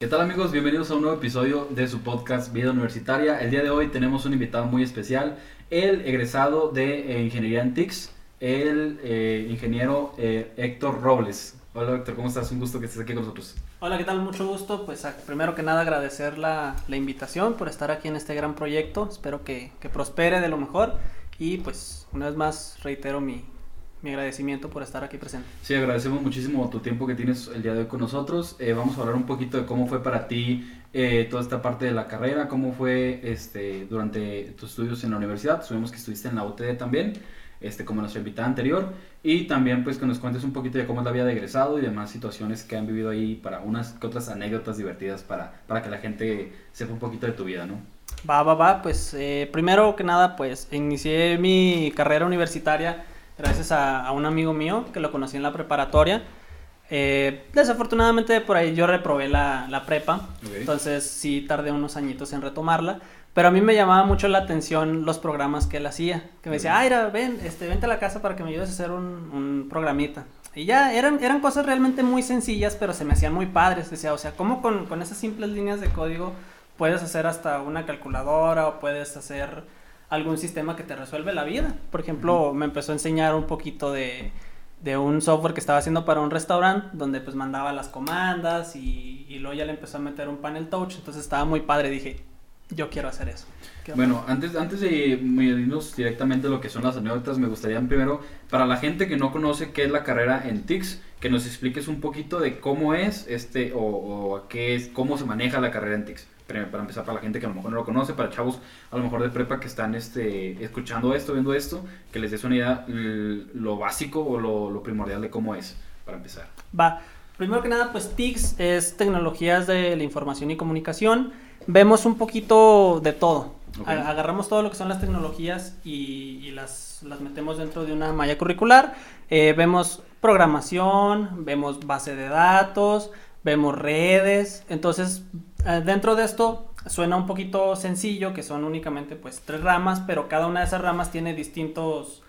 ¿Qué tal amigos? Bienvenidos a un nuevo episodio de su podcast Vida Universitaria. El día de hoy tenemos un invitado muy especial, el egresado de eh, Ingeniería en TICS, el eh, ingeniero eh, Héctor Robles. Hola Héctor, ¿cómo estás? Un gusto que estés aquí con nosotros. Hola, ¿qué tal? Mucho gusto. Pues primero que nada agradecer la, invitación por estar aquí en este gran proyecto. Espero que prospere de lo mejor. Y pues una vez más reitero mi, mi agradecimiento por estar aquí presente. Sí, agradecemos muchísimo tu tiempo que tienes el día de hoy con nosotros. Eh, vamos a hablar un poquito de cómo fue para ti eh, toda esta parte de la carrera, cómo fue este, durante tus estudios en la universidad. Sabemos que estuviste en la UTD también, este, como nuestra invitada anterior. Y también pues que nos cuentes un poquito de cómo es la vida de egresado y demás situaciones que han vivido ahí para unas que otras anécdotas divertidas para, para que la gente sepa un poquito de tu vida, ¿no? Va, va, va. Pues eh, primero que nada, pues inicié mi carrera universitaria gracias a, un amigo mío que lo conocí en la preparatoria. Eh, desafortunadamente por ahí yo reprobé la, la prepa, entonces sí tardé unos añitos en retomarla, pero a mí me llamaba mucho la atención los programas que él hacía, que me decía, Aira, ven, este, vente a la casa para que me ayudes a hacer un, un programita. Y ya, eran, eran cosas realmente muy sencillas, pero se me hacían muy padres, decía, o sea, ¿cómo con, con esas simples líneas de código puedes hacer hasta una calculadora o puedes hacer algún sistema que te resuelve la vida. Por ejemplo, me empezó a enseñar un poquito de, de un software que estaba haciendo para un restaurante, donde pues mandaba las comandas y, y, luego ya le empezó a meter un panel touch, entonces estaba muy padre, dije, yo quiero hacer eso. bueno, antes, antes de irnos directamente a lo que son las anécdotas, me gustaría primero, para la gente que no conoce qué es la carrera en TICS, que nos expliques un poquito de cómo es este o, o qué es, cómo se maneja la carrera en TICS para empezar para la gente que a lo mejor no lo conoce, para chavos a lo mejor de prepa que están este, escuchando esto, viendo esto, que les des una idea lo básico o lo, primordial de cómo es, para empezar. Va, primero que nada, pues TICS es tecnologías de la información y comunicación. Vemos un poquito de todo. Agarramos todo lo que son las tecnologías y, las, las, metemos dentro de una malla curricular. Eh, vemos programación, vemos base de datos, vemos redes. Entonces dentro de esto suena un poquito sencillo, que son únicamente pues tres ramas, pero cada una de esas ramas tiene distintos,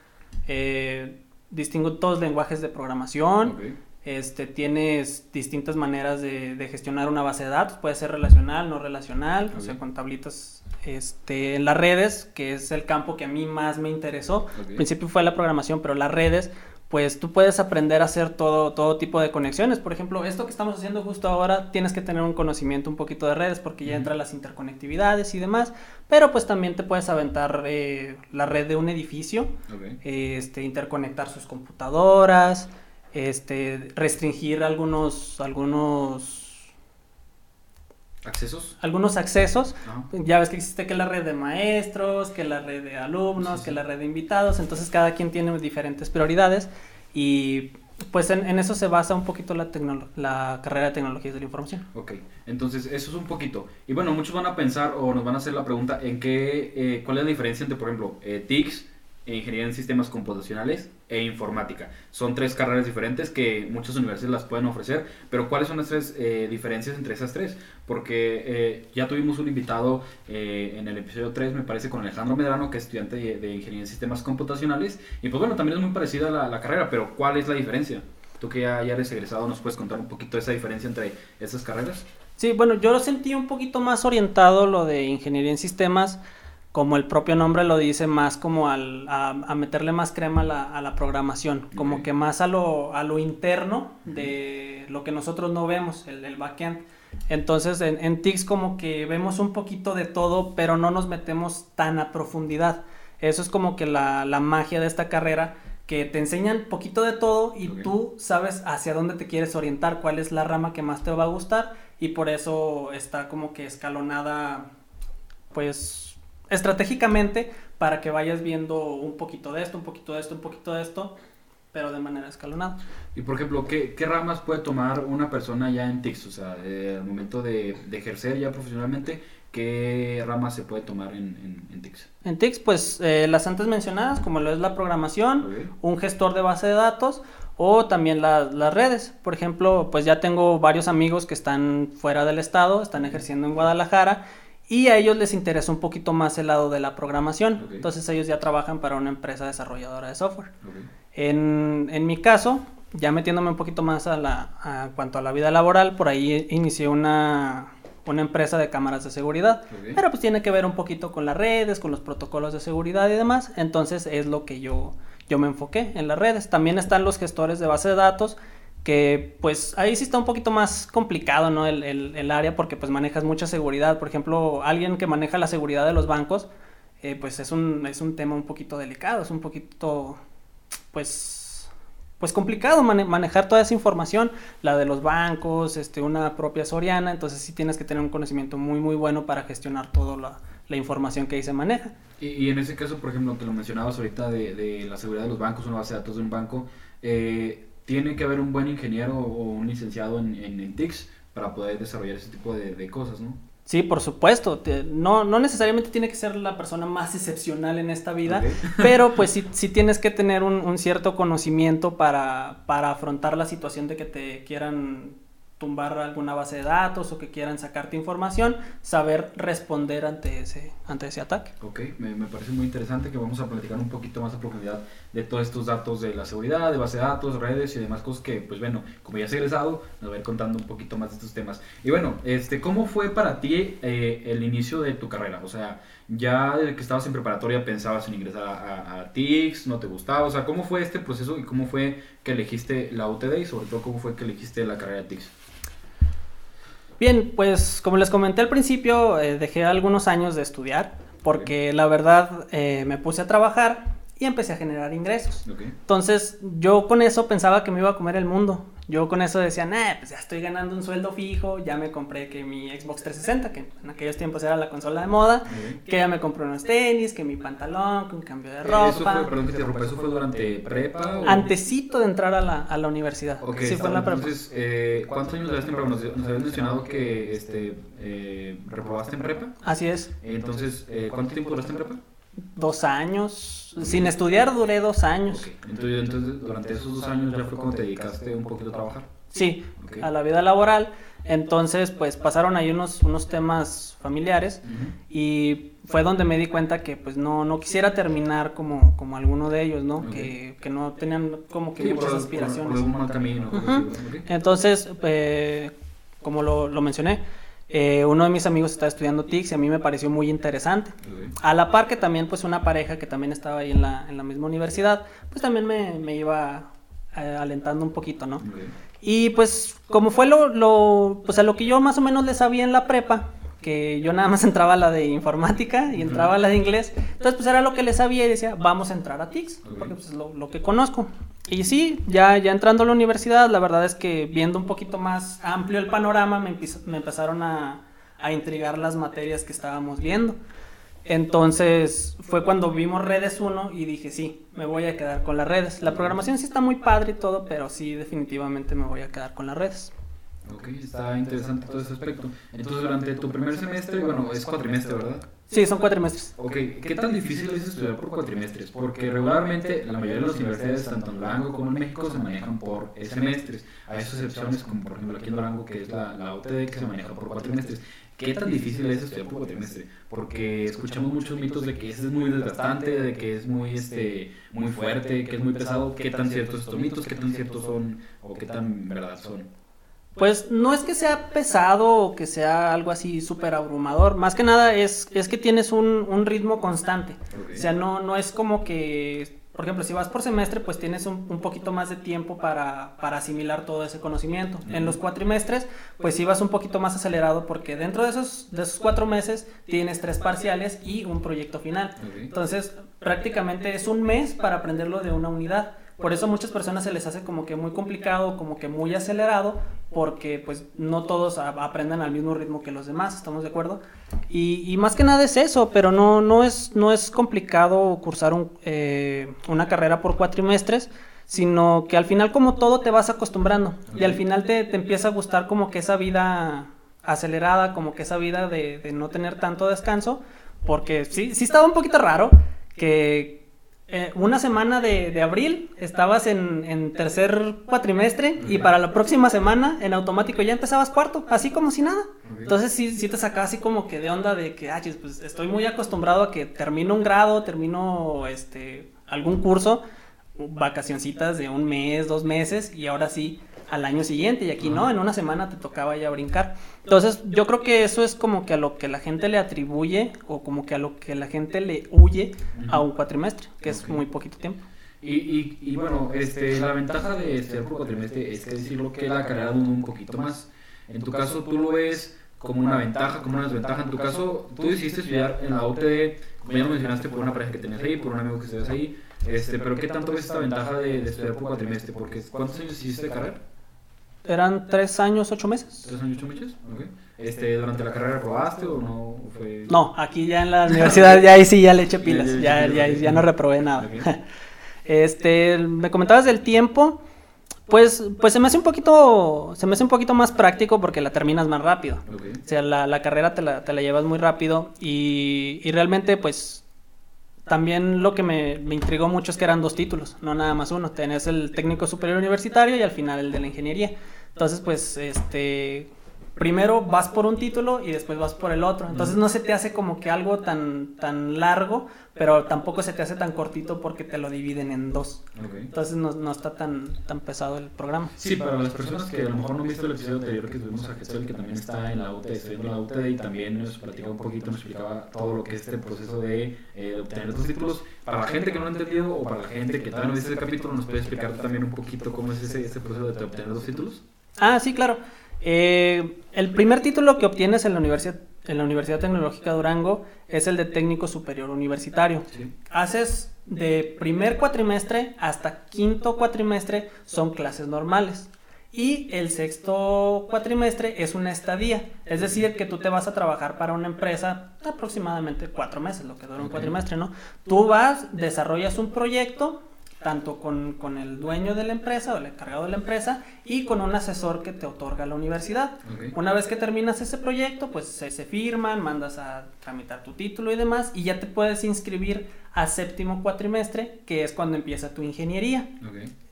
eh, distintos lenguajes de programación. Este, tienes distintas maneras de, gestionar una base de datos, puede ser relacional, no relacional, o sea, con tablitas este, en las redes, que es el campo que a mí más me interesó. Al principio fue la programación, pero las redes pues tú puedes aprender a hacer todo, todo tipo de conexiones. Por ejemplo, esto que estamos haciendo justo ahora, tienes que tener un conocimiento un poquito de redes porque ya entran las interconectividades y demás, pero pues también te puedes aventar eh, la red de un edificio, este, interconectar sus computadoras, este, restringir algunos, algunos ¿Accesos? Algunos accesos. Ya ves que existe que la red de maestros, que la red de alumnos, que la red de invitados. Entonces cada quien tiene diferentes prioridades y pues en, eso se basa un poquito la, la carrera de tecnologías de la información. Ok, entonces eso es un poquito. Y bueno, muchos van a pensar o nos van a hacer la pregunta en qué, eh, cuál es la diferencia entre, por ejemplo, eh, TICS, Ingeniería en Sistemas Computacionales e Informática. Son tres carreras diferentes que muchas universidades las pueden ofrecer, pero ¿cuáles son las tres eh, diferencias entre esas tres? Porque eh, ya tuvimos un invitado eh, en el episodio 3, me parece, con Alejandro Medrano, que es estudiante de, Ingeniería en Sistemas Computacionales, y pues bueno, también es muy parecida la carrera, pero ¿cuál es la diferencia? Tú que ya, ya eres egresado, ¿nos puedes contar un poquito esa diferencia entre esas carreras? Sí, bueno, yo lo sentí un poquito más orientado lo de Ingeniería en Sistemas, como el propio nombre lo dice, más como al, a, meterle más crema a la, a la programación, como que más a lo, a lo interno de lo que nosotros no vemos, el, el backend. Entonces en, en TICS como que vemos un poquito de todo, pero no nos metemos tan a profundidad. Eso es como que la, la magia de esta carrera, que te enseñan poquito de todo y tú sabes hacia dónde te quieres orientar, cuál es la rama que más te va a gustar y por eso está como que escalonada, pues estratégicamente para que vayas viendo un poquito de esto, un poquito de esto, un poquito de esto, pero de manera escalonada. Y por ejemplo, ¿qué, qué ramas puede tomar una persona ya en TICS? O sea, eh, al momento de, de, ejercer ya profesionalmente, ¿qué ramas se puede tomar en, en, TICS? En TICS, pues eh, las antes mencionadas, como lo es la programación, un gestor de base de datos o también las redes. Por ejemplo, pues ya tengo varios amigos que están fuera del estado, están ejerciendo en Guadalajara y a ellos les interesa un poquito más el lado de la programación. Entonces ellos ya trabajan para una empresa desarrolladora de software. En, en, mi caso, ya metiéndome un poquito más a la a cuanto a la vida laboral, por ahí inicié una, una empresa de cámaras de seguridad. Pero pues tiene que ver un poquito con las redes, con los protocolos de seguridad y demás. Entonces es lo que yo, yo me enfoqué en las redes. También están los gestores de base de datos que pues ahí sí está un poquito más complicado, ¿no? El, el, área porque pues manejas mucha seguridad. Por ejemplo, alguien que maneja la seguridad de los bancos, eh, pues es un, es un tema un poquito delicado, es un poquito, pues, pues complicado manejar toda esa información, la de los bancos, este, una propia Soriana, entonces sí tienes que tener un conocimiento muy, muy bueno para gestionar toda la, la información que ahí se maneja. Y, en ese caso, por ejemplo, que lo mencionabas ahorita de, de la seguridad de los bancos, una base de datos de un banco, eh, tiene que haber un buen ingeniero o un licenciado en, en, TICS para poder desarrollar ese tipo de, cosas, ¿no? Sí, por supuesto. no, no necesariamente tiene que ser la persona más excepcional en esta vida, pero pues sí, sí tienes que tener un, un, cierto conocimiento para, para afrontar la situación de que te quieran tumbar alguna base de datos o que quieran sacarte información, saber responder ante ese, ante ese ataque. Ok, me, me, parece muy interesante que vamos a platicar un poquito más a profundidad de todos estos datos de la seguridad, de base de datos, redes y demás cosas que, pues bueno, como ya has egresado, nos va a ir contando un poquito más de estos temas. Y bueno, este, ¿cómo fue para ti eh, el inicio de tu carrera? O sea, ya desde que estabas en preparatoria pensabas en ingresar a, a, TICS, no te gustaba, o sea, ¿cómo fue este proceso y cómo fue que elegiste la UTD y sobre todo cómo fue que elegiste la carrera de TICS? Bien, pues como les comenté al principio, eh, dejé algunos años de estudiar porque la verdad eh, me puse a trabajar y empecé a generar ingresos. Entonces yo con eso pensaba que me iba a comer el mundo. Yo con eso decía, nah, pues ya estoy ganando un sueldo fijo, ya me compré que mi Xbox 360, que en aquellos tiempos era la consola de moda, que ya me compré unos tenis, que mi pantalón, que un cambio de ropa. ¿Eso fue, perdón que te ¿eso fue durante prepa? O... Antecito de entrar a la, a la universidad. Okay, sí, fue en la prepa. Entonces, eh, ¿cuántos años duraste en prepa? Nos, nos habías mencionado que este, eh, reprobaste en prepa. Así es. Entonces, eh, ¿cuánto tiempo duraste en prepa? Dos años. Sin estudiar duré dos años. Entonces, entonces, durante esos dos años ya fue cuando te dedicaste un poquito a trabajar. Sí, a la vida laboral. Entonces, pues pasaron ahí unos, unos temas familiares y fue donde me di cuenta que pues no, no quisiera terminar como, como alguno de ellos, ¿no? Que, que, no tenían como que muchas aspiraciones. Entonces, eh, como lo, lo mencioné, eh, uno de mis amigos está estudiando TICS y a mí me pareció muy interesante. A la par que también pues una pareja que también estaba ahí en la, en la misma universidad, pues también me, me iba eh, alentando un poquito, ¿no? Y pues como fue lo, lo, pues a lo que yo más o menos le sabía en la prepa, que yo nada más entraba a la de informática y entraba a la de inglés. Entonces, pues era lo que le sabía y decía, vamos a entrar a TICS, porque pues, es lo, lo, que conozco. Y sí, ya, ya entrando a la universidad, la verdad es que viendo un poquito más amplio el panorama, me, me empezaron a, a intrigar las materias que estábamos viendo. Entonces fue cuando vimos redes 1 y dije, sí, me voy a quedar con las redes. La programación sí está muy padre y todo, pero sí, definitivamente me voy a quedar con las redes. Ok, está interesante todo ese aspecto. Entonces, durante tu primer semestre, bueno, es cuatrimestre, ¿verdad? Sí, son cuatrimestres. Ok, ¿qué tan difícil es estudiar por cuatrimestres? Porque regularmente la mayoría de las universidades, tanto en Durango como en México, se manejan por semestres. Hay excepciones, como por ejemplo aquí en Durango, que es la, la OTD, que se maneja por cuatrimestres. ¿Qué tan difícil es estudiar por cuatrimestre? Porque escuchamos muchos mitos de que es muy desgastante, de que es muy, este, muy fuerte, que es muy pesado. ¿Qué tan ciertos estos mitos? ¿Qué tan ciertos son? ¿O qué tan verdad son? Pues no es que sea pesado o que sea algo así súper abrumador, más que nada es, es que tienes un, un ritmo constante. O sea, no, no es como que, por ejemplo, si vas por semestre, pues tienes un, un poquito más de tiempo para, para, asimilar todo ese conocimiento. En los cuatrimestres, pues sí vas un poquito más acelerado porque dentro de esos, de esos cuatro meses tienes tres parciales y un proyecto final. Entonces, prácticamente es un mes para aprenderlo de una unidad. Por eso a muchas personas se les hace como que muy complicado, como que muy acelerado, porque pues no todos aprenden al mismo ritmo que los demás, ¿estamos de acuerdo? Y, más que nada es eso, pero no, no, es, no es complicado cursar un, eh, una carrera por cuatrimestres, sino que al final como todo te vas acostumbrando y al final te, te, empieza a gustar como que esa vida acelerada, como que esa vida de, de no tener tanto descanso, porque sí, sí estaba un poquito raro que eh, una semana de, abril estabas en, en, tercer cuatrimestre y para la próxima semana en automático ya empezabas cuarto, así como si nada. Entonces sí, sí te sacaba así como que de onda de que, ah, pues estoy muy acostumbrado a que termino un grado, termino este, algún curso vacacioncitas de un mes, dos meses y ahora sí al año siguiente y aquí no, en una semana te tocaba ya brincar. Entonces yo creo que eso es como que a lo que la gente le atribuye o como que a lo que la gente le huye a un cuatrimestre, que es muy poquito tiempo. Y, y, y, bueno, este, la ventaja de estudiar por cuatrimestre es que decirlo que la carrera dura un poquito más. En tu caso tú lo ves como una ventaja, como una desventaja. En tu caso, tú decidiste estudiar en la UTD, como ya lo mencionaste, por una pareja que tenías ahí, por un amigo que estudias ahí. Este, pero ¿qué tanto ves esta ventaja de, de estudiar por cuatrimestre? Porque ¿cuántos años hiciste de carrera? Eran tres años, ocho meses. ¿Tres años, ocho meses? Ok. Este, ¿Durante la carrera probaste o no fue...? No, aquí ya en la universidad, ya ahí sí ya le eché pilas, ya, ya, ya, ya no reprobé nada. Este, me comentabas del tiempo, pues, pues se me hace un poquito, se me hace un poquito más práctico porque la terminas más rápido. Okay. O sea, la, la carrera te la, te la, llevas muy rápido y, y realmente, pues, también lo que me, me, intrigó mucho es que eran dos títulos, no nada más uno. Tenés el técnico superior universitario y al final el de la ingeniería. Entonces, pues, este, primero vas por un título y después vas por el otro. Entonces no se te hace como que algo tan, tan largo, pero tampoco se te hace tan cortito porque te lo dividen en dos. Okay. Entonces no, no, está tan, tan pesado el programa. Sí, para las personas que a lo mejor no han visto el episodio anterior que tuvimos a Jesús, que también está en la UTD, estudiando en la UTD y también nos platicaba un poquito, nos explicaba todo lo que es este proceso de eh, obtener estos títulos. Para la gente que no ha entendido o para la gente que todavía no viste el capítulo, ¿nos puede explicar también un poquito cómo es ese, ese proceso de obtener los títulos? Ah, sí, claro. Eh, el primer título que obtienes en la Universidad, en la Universidad Tecnológica de Durango es el de técnico superior universitario. Sí. Haces de primer cuatrimestre hasta quinto cuatrimestre son clases normales. Y el sexto cuatrimestre es una estadía, es decir, que tú te vas a trabajar para una empresa aproximadamente cuatro meses, lo que dura un cuatrimestre, ¿no? Tú vas, desarrollas un proyecto, tanto con, con el dueño de la empresa o el encargado de la empresa y con un asesor que te otorga la universidad. Una vez que terminas ese proyecto, pues se, se firman, mandas a tramitar tu título y demás, y ya te puedes inscribir a séptimo cuatrimestre, que es cuando empieza tu ingeniería.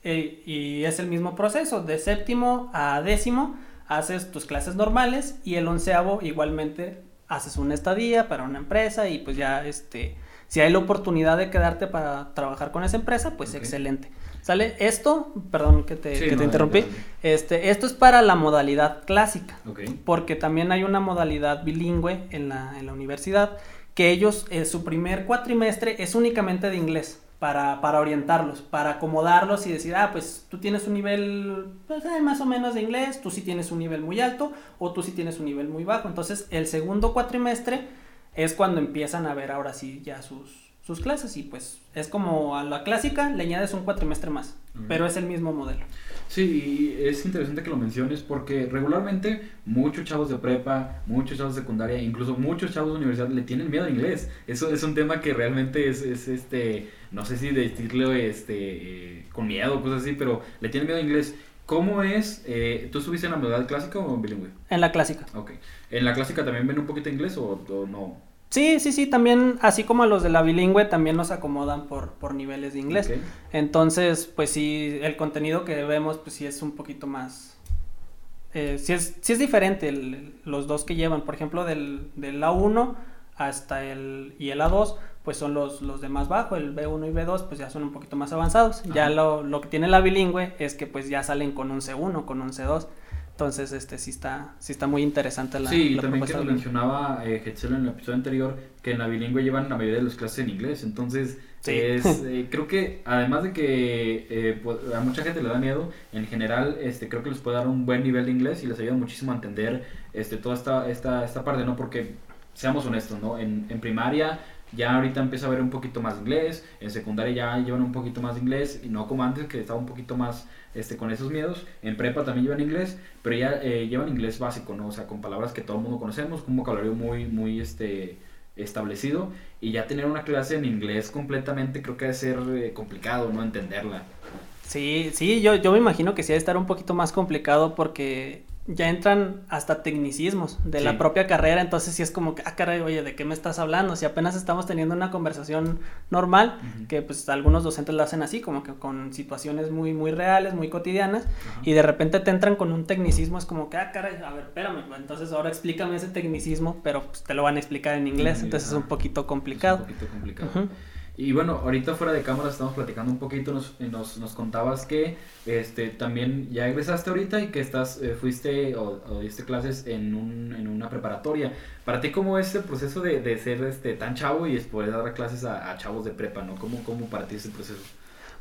Eh, y es el mismo proceso, de séptimo a décimo haces tus clases normales y el onceavo igualmente haces una estadía para una empresa y pues ya este, si hay la oportunidad de quedarte para trabajar con esa empresa, pues excelente. ¿Sale? Esto, perdón que te, Sí, que te no, interrumpí, este, esto es para la modalidad clásica Ok. porque también hay una modalidad bilingüe en la, en la universidad que ellos, eh, su primer cuatrimestre es únicamente de inglés. Para, para orientarlos, para acomodarlos y decir, ah, pues tú tienes un nivel pues, eh, más o menos de inglés, tú sí tienes un nivel muy alto o tú sí tienes un nivel muy bajo. Entonces, el segundo cuatrimestre es cuando empiezan a ver ahora sí ya sus, sus clases y pues es como a la clásica le añades un cuatrimestre más, pero es el mismo modelo. Sí, y es interesante que lo menciones porque regularmente muchos chavos de prepa, muchos chavos de secundaria, incluso muchos chavos de universidad le tienen miedo al inglés. Eso es un tema que realmente es, es este, no sé si decirlo este, eh, con miedo o cosas así, pero le tienen miedo al inglés. ¿Cómo es? Eh, ¿Tú estuviste en la modalidad clásica o en bilingüe? En la clásica. Ok. ¿En la clásica también ven un poquito de inglés o, o no? Sí, sí, sí, también, así como a los de la bilingüe, también nos acomodan por, por niveles de inglés. Ok. Entonces, pues sí, el contenido que vemos, pues sí es un poquito más... Eh, sí, es, sí es diferente el- los dos que llevan. Por ejemplo, del, del A1 hasta el... y el A2, pues son los, los de más bajo. El B1 y B2, pues ya son un poquito más avanzados. Ya Ajá. lo, lo que tiene la bilingüe es que pues ya salen con un C1, con un C2. Entonces, este sí está, sí está muy interesante la, sí, la también que bilingüe. mencionaba eh, Hetzel en el episodio anterior que en la bilingüe llevan la mayoría de las clases en inglés. Entonces, Sí. es, eh, creo que además de que eh, pues, a mucha gente le da miedo, en general este, creo que les puede dar un buen nivel de inglés y les ayuda muchísimo a entender este, toda esta, esta, esta parte, ¿no? Porque seamos honestos, ¿no? En, en primaria ya ahorita empieza a haber un poquito más inglés, en secundaria ya llevan un poquito más inglés, y no como antes que estaba un poquito más este, con esos miedos, en prepa también llevan inglés, pero ya eh, llevan inglés básico, ¿no? O sea, con palabras que todo el mundo conocemos, con un vocabulario muy, muy este, establecido, y ya tener una clase en inglés completamente creo que debe ser eh, complicado, ¿no? Entenderla. Sí, sí, yo, yo me imagino que sí ha de estar un poquito más complicado porque ya entran hasta tecnicismos de Sí. la propia carrera, entonces sí es como que, ah, caray, oye, ¿de qué me estás hablando? Si apenas estamos teniendo una conversación normal, Ujú. que pues algunos docentes lo hacen así, como que con situaciones muy, muy reales, muy cotidianas, Ajá. y de repente te entran con un tecnicismo, es como que, ah, caray, a ver, espérame, entonces ahora explícame ese tecnicismo, pero pues, te lo van a explicar en inglés, Sí, entonces es ajá. un poquito Es complicado. un poquito complicado. Y bueno, ahorita fuera de cámara estamos platicando un poquito, nos, eh, nos, nos contabas que este, también ya egresaste ahorita y que estás, eh, fuiste o, o, diste clases en, un, en una preparatoria. Para ti, ¿cómo es el proceso de, de ser este, tan chavo y poder dar clases a, chavos de prepa, ¿no? ¿Cómo, ¿Cómo para ti es proceso?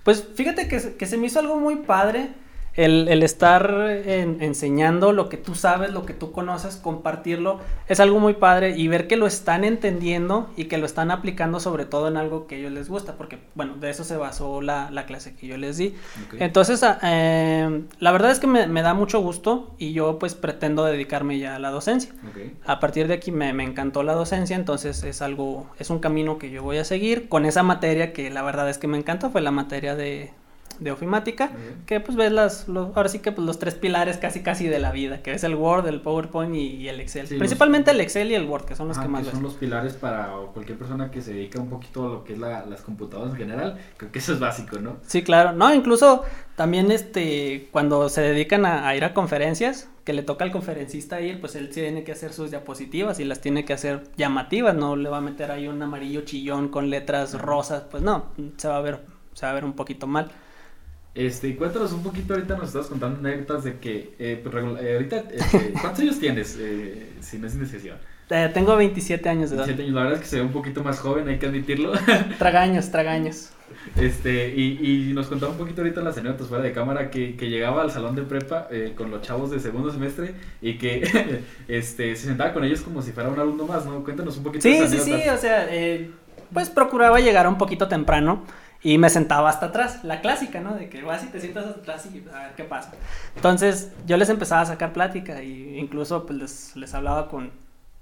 Pues fíjate que, que se me hizo algo muy padre el, el estar en, enseñando lo que tú sabes, lo que tú conoces, compartirlo, es algo muy padre y ver que lo están entendiendo y que lo están aplicando sobre todo en algo que a ellos les gusta, porque bueno, de eso se basó la, la clase que yo les di. Okay. Entonces, eh, la verdad es que me, me, da mucho gusto y yo pues pretendo dedicarme ya a la docencia. Okay. A partir de aquí me, me encantó la docencia, entonces es algo, es un camino que yo voy a seguir con esa materia que la verdad es que me encantó, fue la materia de de ofimática, uh -huh. que pues ves las, los, ahora sí que pues los tres pilares casi casi de la vida, que es el Word, el PowerPoint y, y el Excel. Sí, Principalmente los... el Excel y el Word, que son los que más que son los pilares para cualquier persona que se dedica un poquito a lo que es la, las computadoras en general, creo que eso es básico, ¿no? Sí, claro, no, incluso también este, cuando se dedican a, a ir a conferencias, que le toca al conferencista ir, pues él tiene que hacer sus diapositivas y las tiene que hacer llamativas, no le va a meter ahí un amarillo chillón con letras rosas, pues no, se va a ver, se va a ver un poquito mal. Este, cuéntanos un poquito, ahorita nos estás contando anécdotas de que, eh, pues, eh, ahorita, este, ¿cuántos años tienes? Eh, si no es indecisión. Eh, tengo 27 años de edad. 27 años, la verdad es que se ve un poquito más joven, hay que admitirlo. tragaños, tragaños. Este, y, y nos contaba un poquito ahorita las anécdotas fuera de cámara que, que llegaba al salón de prepa eh, con los chavos de segundo semestre y que este, se sentaba con ellos como si fuera un alumno más, ¿no? Cuéntanos un poquito. Sí, sí, sí, o sea, pues procuraba llegar un poquito temprano. Y me sentaba hasta atrás, la clásica, ¿no? De que vas y te sientas hasta atrás y a ver qué pasa. Entonces yo les empezaba a sacar plática y incluso pues les, les hablaba con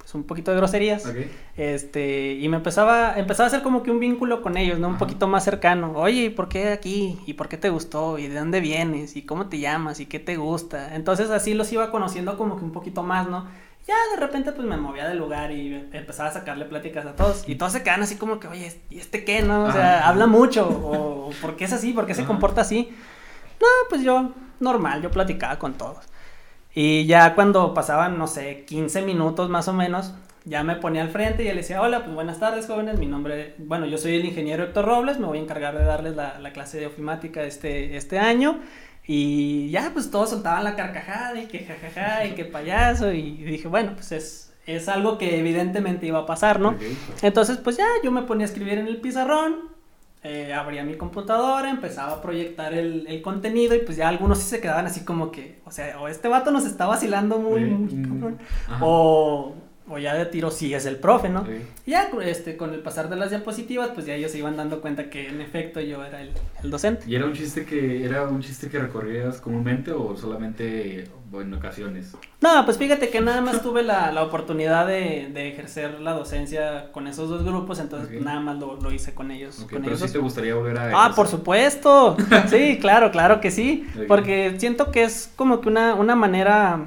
pues, un poquito de groserías. Okay. Este, y me empezaba, empezaba a hacer como que un vínculo con ellos, ¿no? Un Ajá. poquito más cercano. Oye, ¿por qué aquí? ¿Y por qué te gustó? ¿Y de dónde vienes? ¿Y cómo te llamas? ¿Y qué te gusta? Entonces así los iba conociendo como que un poquito más, ¿no? Ya de repente pues me movía del lugar y empezaba a sacarle pláticas a todos y todos se quedan así como que, oye, ¿y este qué, no? O sea, Ajá. habla mucho o ¿por qué es así? ¿Por qué Ajá. se comporta así? No, pues yo normal, yo platicaba con todos. Y ya cuando pasaban, no sé, 15 minutos más o menos, ya me ponía al frente y le decía, hola, pues buenas tardes jóvenes, mi nombre, bueno, yo soy el ingeniero Héctor Robles, me voy a encargar de darles la, la clase de ofimática este, este año. Y ya, pues todos soltaban la carcajada y que jajaja y que payaso. Y dije, bueno, pues es, es algo que evidentemente iba a pasar, ¿no? Okay. Entonces, pues ya yo me ponía a escribir en el pizarrón, eh, abría mi computadora, empezaba a proyectar el, el, contenido y pues ya algunos sí se quedaban así como que, o sea, o este vato nos está vacilando muy, muy cabrón, o o ya de tiro sí es el profe, ¿no? Sí. Y ya este, con el pasar de las diapositivas, pues ya ellos se iban dando cuenta que en efecto yo era el, el docente. ¿Y era un chiste que era un chiste que recorrías comúnmente o solamente en ocasiones? No, pues fíjate que nada más tuve la, la oportunidad de, de, ejercer la docencia con esos dos grupos, entonces okay. nada más lo, lo, hice con ellos. Okay, con pero ellos. sí te gustaría volver a... Ah, por supuesto. sí, claro, claro que sí. Okay. Porque siento que es como que una, una manera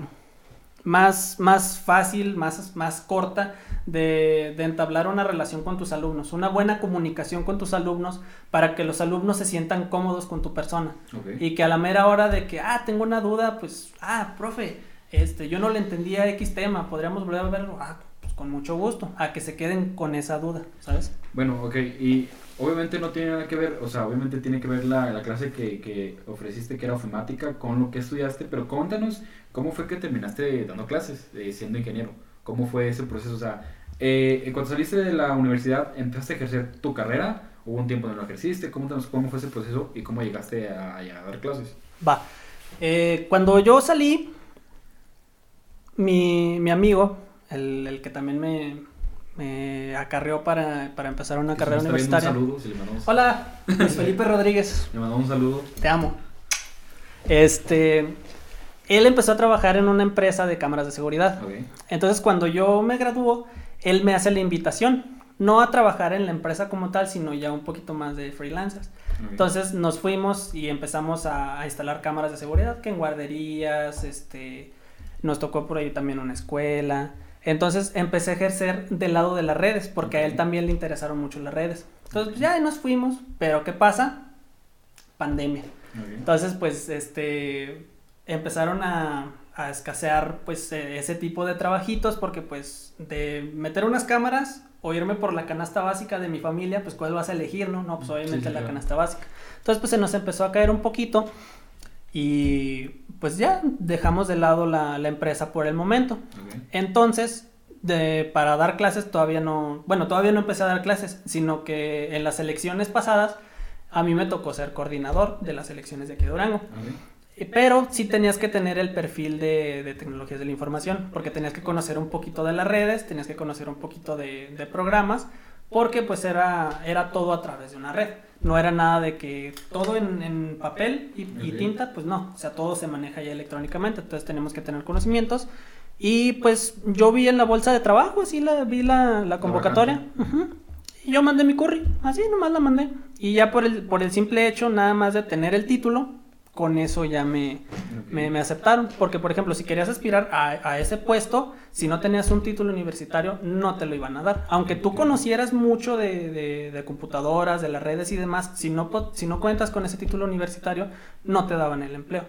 más, más fácil, más, más corta de, de, entablar una relación con tus alumnos, una buena comunicación con tus alumnos para que los alumnos se sientan cómodos con tu persona okay. y que a la mera hora de que, ah, tengo una duda, pues, ah, profe, este, yo no le entendía X tema, podríamos volver a verlo, ah, pues con mucho gusto, a que se queden con esa duda, ¿sabes? Bueno, ok, y obviamente no tiene nada que ver, o sea, obviamente tiene que ver la, la clase que, que ofreciste, que era ofimática, con lo que estudiaste, pero cuéntanos ¿Cómo fue que terminaste dando clases, eh, siendo ingeniero? ¿Cómo fue ese proceso? O sea, eh, cuando saliste de la universidad, ¿empezaste a ejercer tu carrera? ¿Hubo un tiempo en lo ejerciste? ¿Cómo, ¿Cómo, fue ese proceso y cómo llegaste a, a dar clases? Va. Eh, cuando yo salí, mi, mi amigo, el, el, que también me, me acarreó para, para empezar una carrera universitaria. Un saludo, si le mandamos... Hola, Luis Felipe Rodríguez. Le mandamos un saludo. Te amo. Este, él empezó a trabajar en una empresa de cámaras de seguridad. Okay. Entonces, cuando yo me graduó, él me hace la invitación, no a trabajar en la empresa como tal, sino ya un poquito más de freelancers. Okay. Entonces, nos fuimos y empezamos a, a, instalar cámaras de seguridad, que en guarderías, este, nos tocó por ahí también una escuela. Entonces, empecé a ejercer del lado de las redes, porque okay. a él también le interesaron mucho las redes. Entonces, pues, ya nos fuimos, pero ¿qué pasa? Pandemia. Entonces, pues, este empezaron a, a escasear pues eh, ese tipo de trabajitos porque pues de meter unas cámaras o irme por la canasta básica de mi familia, pues cuál vas a elegir, ¿no? No, pues obviamente la canasta básica. Entonces pues se nos empezó a caer un poquito y pues ya dejamos de lado la, empresa por el momento. Entonces, de, para dar clases todavía no, bueno, todavía no empecé a dar clases, sino que en las elecciones pasadas a mí me tocó ser coordinador de las elecciones de aquí de Durango. Pero sí tenías que tener el perfil de, tecnologías de la información, porque tenías que conocer un poquito de las redes, tenías que conocer un poquito de, programas, porque pues era, era todo a través de una red. No era nada de que todo en, papel y, tinta, pues no, o sea, todo se maneja ya electrónicamente, entonces tenemos que tener conocimientos. Y pues yo vi en la bolsa de trabajo, así la, vi la, convocatoria. Y yo mandé mi curry, así nomás la mandé. Y ya por el, por el simple hecho, nada más de tener el título, con eso ya me, me, aceptaron. Porque, por ejemplo, si querías aspirar a, ese puesto, si no tenías un título universitario, no te lo iban a dar. Aunque tú conocieras mucho de, de, computadoras, de las redes y demás, si no, si no cuentas con ese título universitario, no te daban el empleo.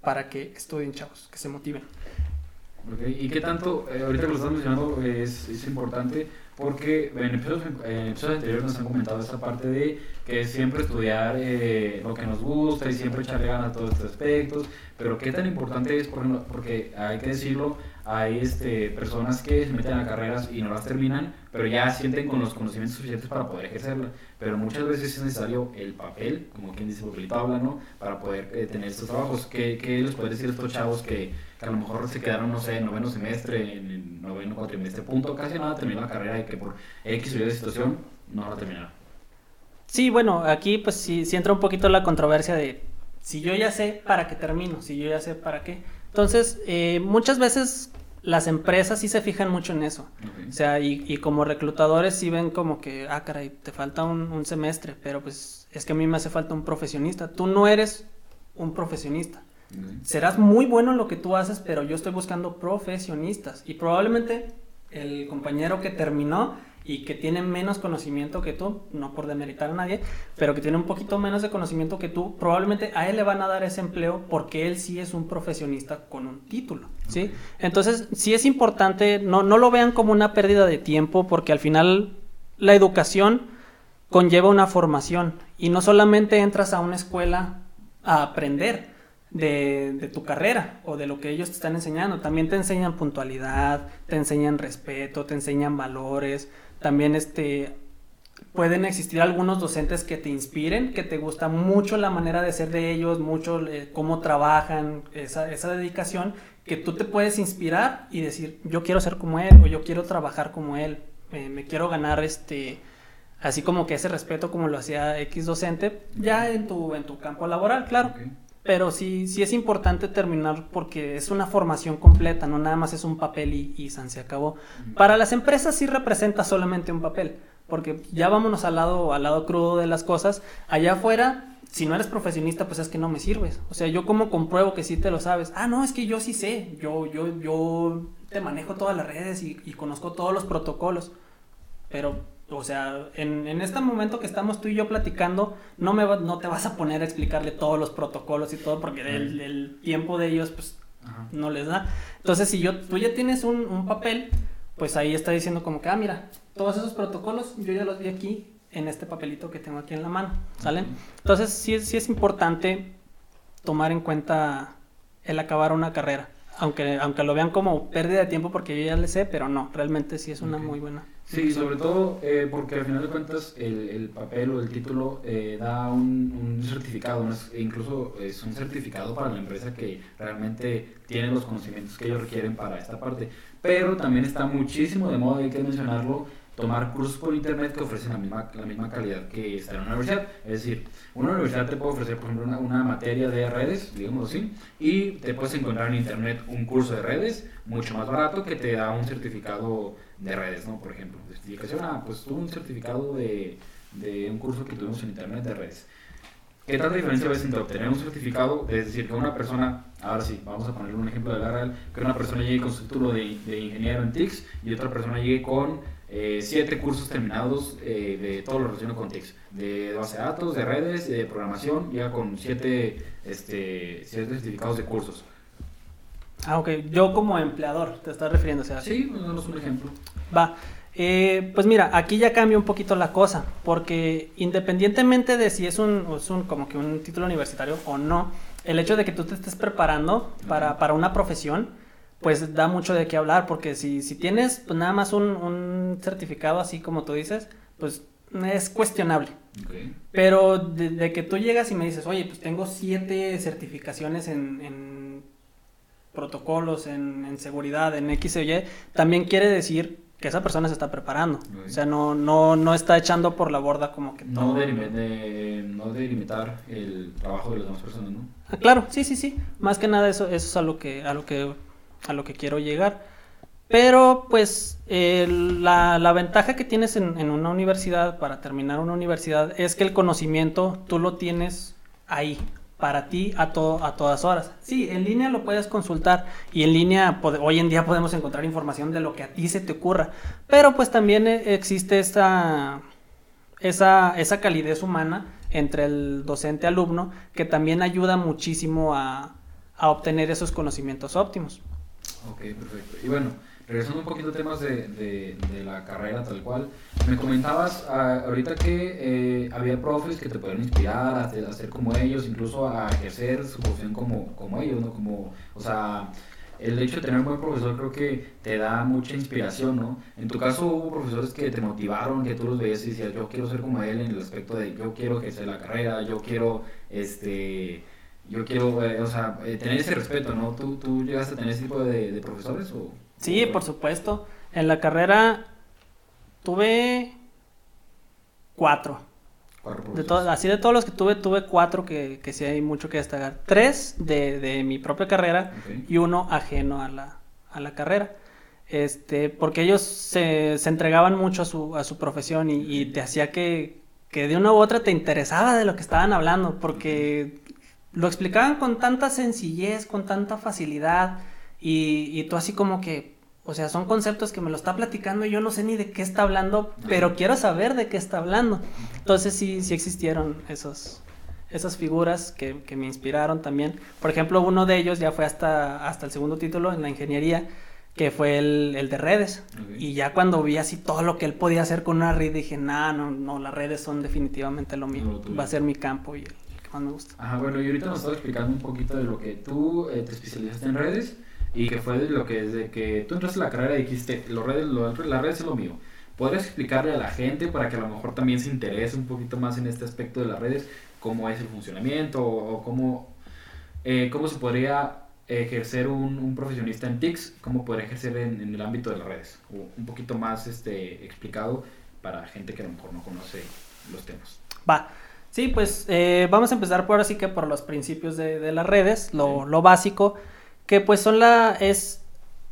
Para que estudien, chavos, que se motiven. ¿Y qué tanto, eh, ahorita que lo estás mencionando, es, es importante? Porque en episodios, en anteriores nos han comentado esa parte de que siempre estudiar eh, lo que nos gusta y siempre echarle ganas a todos estos aspectos, pero qué tan importante es, por ejemplo, porque hay que decirlo, hay este, personas que se meten a carreras y no las terminan, pero ya sienten con los conocimientos suficientes para poder ejercerlas, pero muchas veces es necesario el papel, como quien dice, papelito habla, ¿no? Para poder eh, tener estos trabajos. ¿Qué, ¿Qué, les puede decir a estos chavos que, que, a lo mejor se quedaron, no sé, en noveno semestre, en el noveno cuatrimestre, punto, casi nada terminó la carrera y que por X o Y de situación no la terminaron? Sí, bueno, aquí pues sí, sí entra un poquito la controversia de si yo ya sé para qué termino, si yo ya sé para qué. Entonces, eh, muchas veces las empresas sí se fijan mucho en eso. O sea, y, como reclutadores sí ven como que, ah, caray, te falta un, semestre, pero pues es que a mí me hace falta un profesionista. Tú no eres un profesionista. Serás muy bueno en lo que tú haces, pero yo estoy buscando profesionistas. Y probablemente el compañero que terminó y que tiene menos conocimiento que tú, no por demeritar a nadie, pero que tiene un poquito menos de conocimiento que tú, probablemente a él le van a dar ese empleo porque él sí es un profesionista con un título, ¿sí? Entonces, sí es importante, no, no lo vean como una pérdida de tiempo porque al final la educación conlleva una formación y no solamente entras a una escuela a aprender, de, de, tu carrera o de lo que ellos te están enseñando. También te enseñan puntualidad, te enseñan respeto, te enseñan valores, también este, pueden existir algunos docentes que te inspiren, que te gusta mucho la manera de ser de ellos, mucho eh, cómo trabajan, esa, esa, dedicación, que tú te puedes inspirar y decir, yo quiero ser como él o yo quiero trabajar como él, me quiero ganar este, así como que ese respeto como lo hacía X docente, ya en tu, en tu campo laboral, claro. Pero sí, sí es importante terminar porque es una formación completa, no nada más es un papel y, y se acabó. Para las empresas sí representa solamente un papel, porque ya vámonos al lado, al lado crudo de las cosas. Allá afuera, si no eres profesionista, pues es que no me sirves. O sea, yo como compruebo que sí te lo sabes. Ah, no, es que yo sí sé. Yo, yo, yo te manejo todas las redes y, y conozco todos los protocolos. Pero o sea, en, en, este momento que estamos tú y yo platicando, no, me no te vas a poner a explicarle todos los protocolos y todo, porque el, tiempo de ellos, pues, no les da. Entonces, si yo, tú ya tienes un, un, papel, pues ahí está diciendo como que, ah, mira, todos esos protocolos yo ya los vi aquí en este papelito que tengo aquí en la mano, ¿salen? Entonces, sí, sí es importante tomar en cuenta el acabar una carrera. Aunque, aunque lo vean como pérdida de tiempo porque yo ya le sé, pero no, realmente sí es una muy buena. Sí, sobre todo eh, porque al final de cuentas el, el papel o el título eh, da un, certificado, incluso es un certificado para la empresa que realmente tiene los conocimientos que ellos requieren para esta parte. Pero también está muchísimo de moda, hay que mencionarlo, tomar cursos por internet que ofrecen la misma, la misma calidad que está en una universidad. Es decir, una universidad te puede ofrecer, por ejemplo, una, una materia de redes, digamos así, y te puedes encontrar en internet un curso de redes mucho más barato que te da un certificado de redes, ¿no? Por ejemplo, certificación, ah, pues un certificado de, de un curso que tuvimos en internet de redes. ¿Qué tanta diferencia ves entre obtener un certificado, es decir, que una persona, ahora sí, vamos a poner un ejemplo de la real, que una persona llegue con su título de, de ingeniero en TICS y otra persona llegue con eh, siete cursos terminados eh, de todo lo relacionado con TICS, de base de datos, de redes, de programación, llega con siete, este, siete certificados de cursos. Ah, ok. Yo como empleador, te estás refiriendo, o sea. Sí, danos un ejemplo. Va. Eh, pues mira, aquí ya cambia un poquito la cosa, porque independientemente de si es un, es un como que un título universitario o no, el hecho de que tú te estés preparando para, para una profesión, pues da mucho de qué hablar, porque si, si tienes pues, nada más un, un, certificado así como tú dices, pues es cuestionable. Pero de, que tú llegas y me dices, oye, pues tengo siete certificaciones en, en protocolos, en, en, seguridad, en X o Y, también quiere decir que esa persona se está preparando. O sea, no, no, no está echando por la borda como que todo. No, de, no delimitar el trabajo de las demás personas, ¿no? Ah, claro, sí, sí, sí. Más que nada eso, eso es a lo que, a lo que, a lo que quiero llegar. Pero pues la, la, ventaja que tienes en, en, una universidad, para terminar una universidad, es que el conocimiento tú lo tienes ahí, para ti a, todo, a todas horas. Sí, en línea lo puedes consultar y en línea hoy en día podemos encontrar información de lo que a ti se te ocurra, pero pues también eh, existe esa, esa, esa calidez humana entre el docente alumno que también ayuda muchísimo a, a obtener esos conocimientos óptimos. Ok, perfecto. Y bueno, regresando un poquito a temas de, de, la carrera tal cual, me comentabas ah, ahorita que eh, había profes que te pueden inspirar a, a, ser como ellos, incluso a ejercer su profesión como, como ellos, ¿no? Como, o sea, el hecho de tener un buen profesor creo que te da mucha inspiración, ¿no? En tu caso hubo profesores que te motivaron, que tú los veías y decías, yo quiero ser como él en el aspecto de yo quiero ejercer la carrera, yo quiero, este yo quiero, eh, o sea, eh, tener ese respeto, ¿no? ¿Tú, ¿Tú llegaste a tener ese tipo de, de profesores o...? Sí, por supuesto. En la carrera tuve cuatro. de así de todos los que tuve, tuve cuatro que, que sí hay mucho que destacar. Tres de, de mi propia carrera y uno ajeno a la, a la carrera. Este, porque ellos se, se entregaban mucho a su, a su profesión y, y te hacía que, que, de una u otra te interesaba de lo que estaban hablando, porque lo explicaban con tanta sencillez, con tanta facilidad y, tú así como que, o sea, son conceptos que me lo está platicando y yo no sé ni de qué está hablando, pero quiero saber de qué está hablando. Entonces sí, sí existieron esos, esas figuras que, que, me inspiraron también. Por ejemplo, uno de ellos ya fue hasta, hasta el segundo título en la ingeniería, que fue el, el de redes. Y ya cuando vi así todo lo que él podía hacer con una red, dije, nah, no, no, las redes son definitivamente lo mío. Va a ser mi campo y el, que más me gusta. Ajá, bueno, y ahorita nos estás explicando un poquito de lo que tú eh, te especializaste en redes y que fue lo que desde que tú entraste a la carrera dijiste, los redes, las redes es lo mío. ¿Podrías explicarle a la gente para que a lo mejor también se interese un poquito más en este aspecto de las redes, cómo es el funcionamiento o, cómo, eh, cómo se podría ejercer un, un, profesionista en TICS, cómo podría ejercer en, el ámbito de las redes? O un poquito más este, explicado para gente que a lo mejor no conoce los temas. Va. Sí, pues eh, vamos a empezar por así que por los principios de, de las redes, lo, lo básico que pues son la es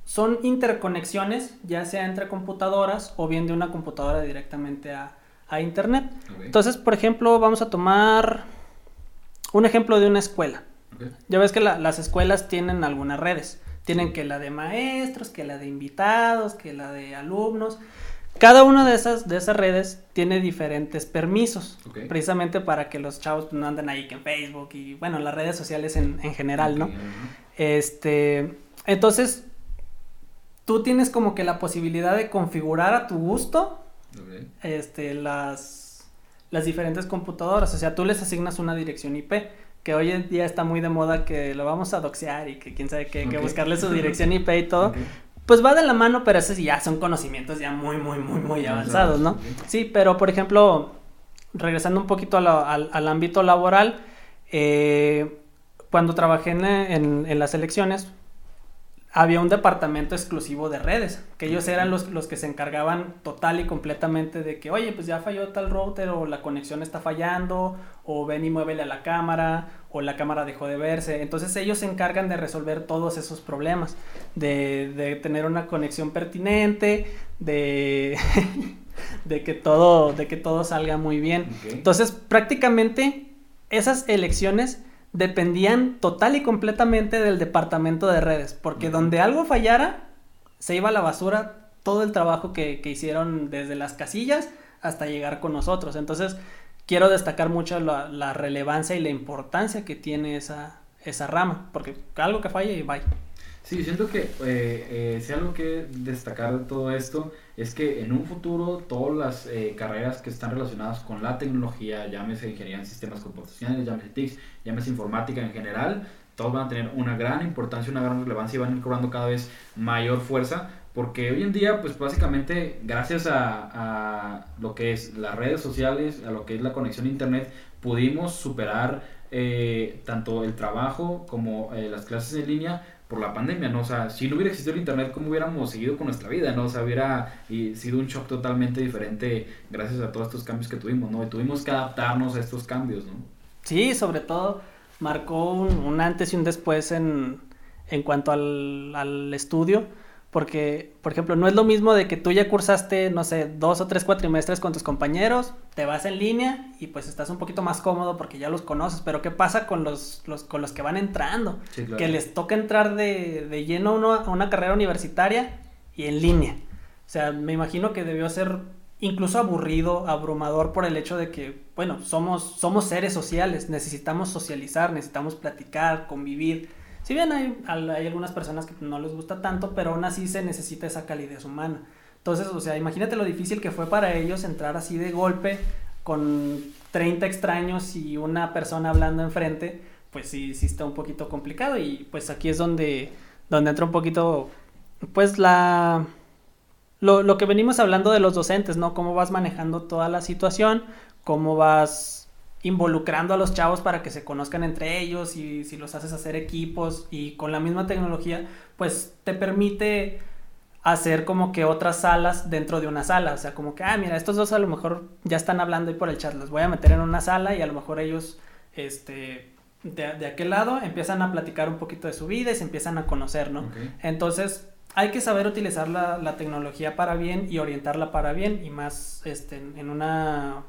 son interconexiones, ya sea entre computadoras o bien de una computadora directamente a, a internet. Entonces, por ejemplo, vamos a tomar un ejemplo de una escuela. Ya ves que la, las escuelas tienen algunas redes. Tienen que la de maestros, que la de invitados, que la de alumnos. Cada una de esas, de esas redes tiene diferentes permisos, precisamente para que los chavos no anden ahí que en Facebook y bueno, las redes sociales en, en general, ¿no? Este, entonces, tú tienes como que la posibilidad de configurar a tu gusto este, las, las diferentes computadoras. O sea, tú les asignas una dirección IP, que hoy en día está muy de moda que lo vamos a doxear y que quién sabe qué, que buscarle su dirección IP y todo. Pues va de la mano, pero esos ya son conocimientos ya muy, muy, muy, muy avanzados, ¿no? Sí, pero por ejemplo, regresando un poquito al, al, ámbito laboral, eh, cuando trabajé en, las elecciones, había un departamento exclusivo de redes, que ellos eran los, los que se encargaban total y completamente de que, oye, pues ya falló tal router o la conexión está fallando, o ven y muévele a la cámara, o la cámara dejó de verse. Entonces ellos se encargan de resolver todos esos problemas, de, de tener una conexión pertinente, de, de, que todo, de que todo salga muy bien. Entonces prácticamente esas elecciones dependían total y completamente del departamento de redes, porque donde algo fallara, se iba a la basura todo el trabajo que, hicieron desde las casillas hasta llegar con nosotros. Entonces, quiero destacar mucho la, relevancia y la importancia que tiene esa, esa rama, porque algo que falle y bye. Sí, siento que eh, eh, si algo que destacar de todo esto es que en un futuro todas las eh, carreras que están relacionadas con la tecnología, llámese ingeniería en sistemas computacionales, llámese TICS, llámese informática en general, todos van a tener una gran importancia, una gran relevancia y van a ir cobrando cada vez mayor fuerza porque hoy en día, pues básicamente, gracias a, lo que es las redes sociales, a lo que es la conexión a internet, pudimos superar eh, tanto el trabajo como eh, las clases en línea por la pandemia, ¿no? O sea, si no hubiera existido el internet, ¿cómo hubiéramos seguido con nuestra vida, ¿no? O sea, hubiera sido un shock totalmente diferente gracias a todos estos cambios que tuvimos, ¿no? Y tuvimos que adaptarnos a estos cambios, ¿no? Sí, sobre todo marcó un, un antes y un después en, en cuanto al, al estudio porque, por ejemplo, no es lo mismo de que tú ya cursaste, no sé, dos o tres cuatrimestres con tus compañeros, te vas en línea y pues estás un poquito más cómodo porque ya los conoces, pero ¿qué pasa con los, los con los que van entrando? Que les toca entrar de, de lleno a una, carrera universitaria y en línea. O sea, me imagino que debió ser incluso aburrido, abrumador por el hecho de que, bueno, somos, somos seres sociales, necesitamos socializar, necesitamos platicar, convivir si bien hay, algunas personas que no les gusta tanto, pero aún así se necesita esa calidez humana. Entonces, o sea, imagínate lo difícil que fue para ellos entrar así de golpe con 30 extraños y una persona hablando enfrente, pues sí, sí está un poquito complicado y pues aquí es donde, donde entra un poquito, pues la... Lo, lo que venimos hablando de los docentes, ¿no? Cómo vas manejando toda la situación, cómo vas involucrando a los chavos para que se conozcan entre ellos y si los haces hacer equipos y con la misma tecnología, pues te permite hacer como que otras salas dentro de una sala, o sea, como que, ah, mira, estos dos a lo mejor ya están hablando ahí por el chat, los voy a meter en una sala y a lo mejor ellos, este, de, aquel lado empiezan a platicar un poquito de su vida y se empiezan a conocer, ¿no? Entonces, hay que saber utilizar la, la, tecnología para bien y orientarla para bien y más, este, en una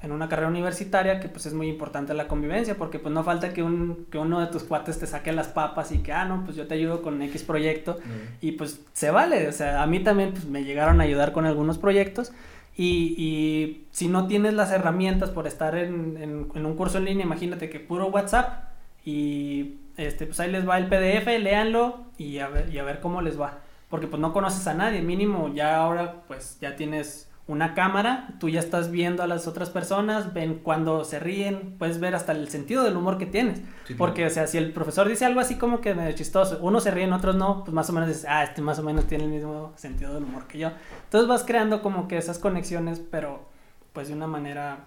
en una carrera universitaria que pues es muy importante la convivencia porque pues no falta que, un, que uno de tus cuates te saque las papas y que, ah, no, pues yo te ayudo con X proyecto y pues se vale, o sea, a mí también pues me llegaron a ayudar con algunos proyectos y, y si no tienes las herramientas por estar en, en, en, un curso en línea, imagínate que puro WhatsApp y este, pues ahí les va el PDF, léanlo y a ver, y a ver cómo les va, porque pues no conoces a nadie, mínimo ya ahora pues ya tienes una cámara, tú ya estás viendo a las otras personas, ven cuando se ríen, puedes ver hasta el sentido del humor que tienes. Porque, o sea, si el profesor dice algo así como que medio chistoso, unos se ríen, otros no, pues más o menos dices, ah, este más o menos tiene el mismo sentido del humor que yo. Entonces vas creando como que esas conexiones, pero pues de una manera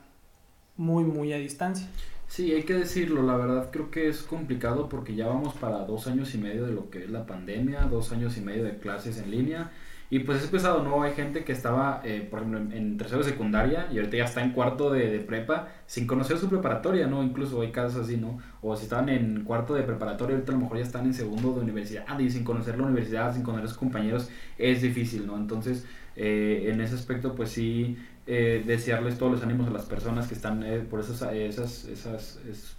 muy, muy a distancia. Sí, hay que decirlo, la verdad creo que es complicado porque ya vamos para dos años y medio de lo que es la pandemia, dos años y medio de clases en línea y pues es pesado, ¿no? Hay gente que estaba, eh, por ejemplo, en, tercero de secundaria y ahorita ya está en cuarto de, prepa sin conocer su preparatoria, ¿no? Incluso hay casos así, ¿no? O si estaban en cuarto de preparatoria, ahorita a lo mejor ya están en segundo de universidad y sin conocer la universidad, sin conocer a sus compañeros, es difícil, ¿no? Entonces, eh, en ese aspecto, pues sí, eh, desearles todos los ánimos a las personas que están por esas, esas, esas,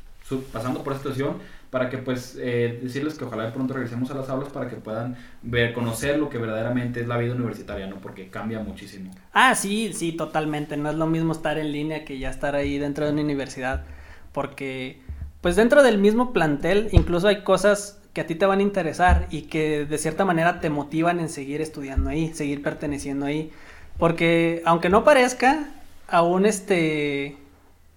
pasando por esta situación para que pues eh, decirles que ojalá de pronto regresemos a las aulas para que puedan ver, conocer lo que verdaderamente es la vida universitaria, ¿no? Porque cambia muchísimo. Ah, sí, sí, totalmente. No es lo mismo estar en línea que ya estar ahí dentro de una universidad. Porque, pues dentro del mismo plantel, incluso hay cosas que a ti te van a interesar y que de cierta manera te motivan en seguir estudiando ahí, seguir perteneciendo ahí. Porque, aunque no parezca, aún este...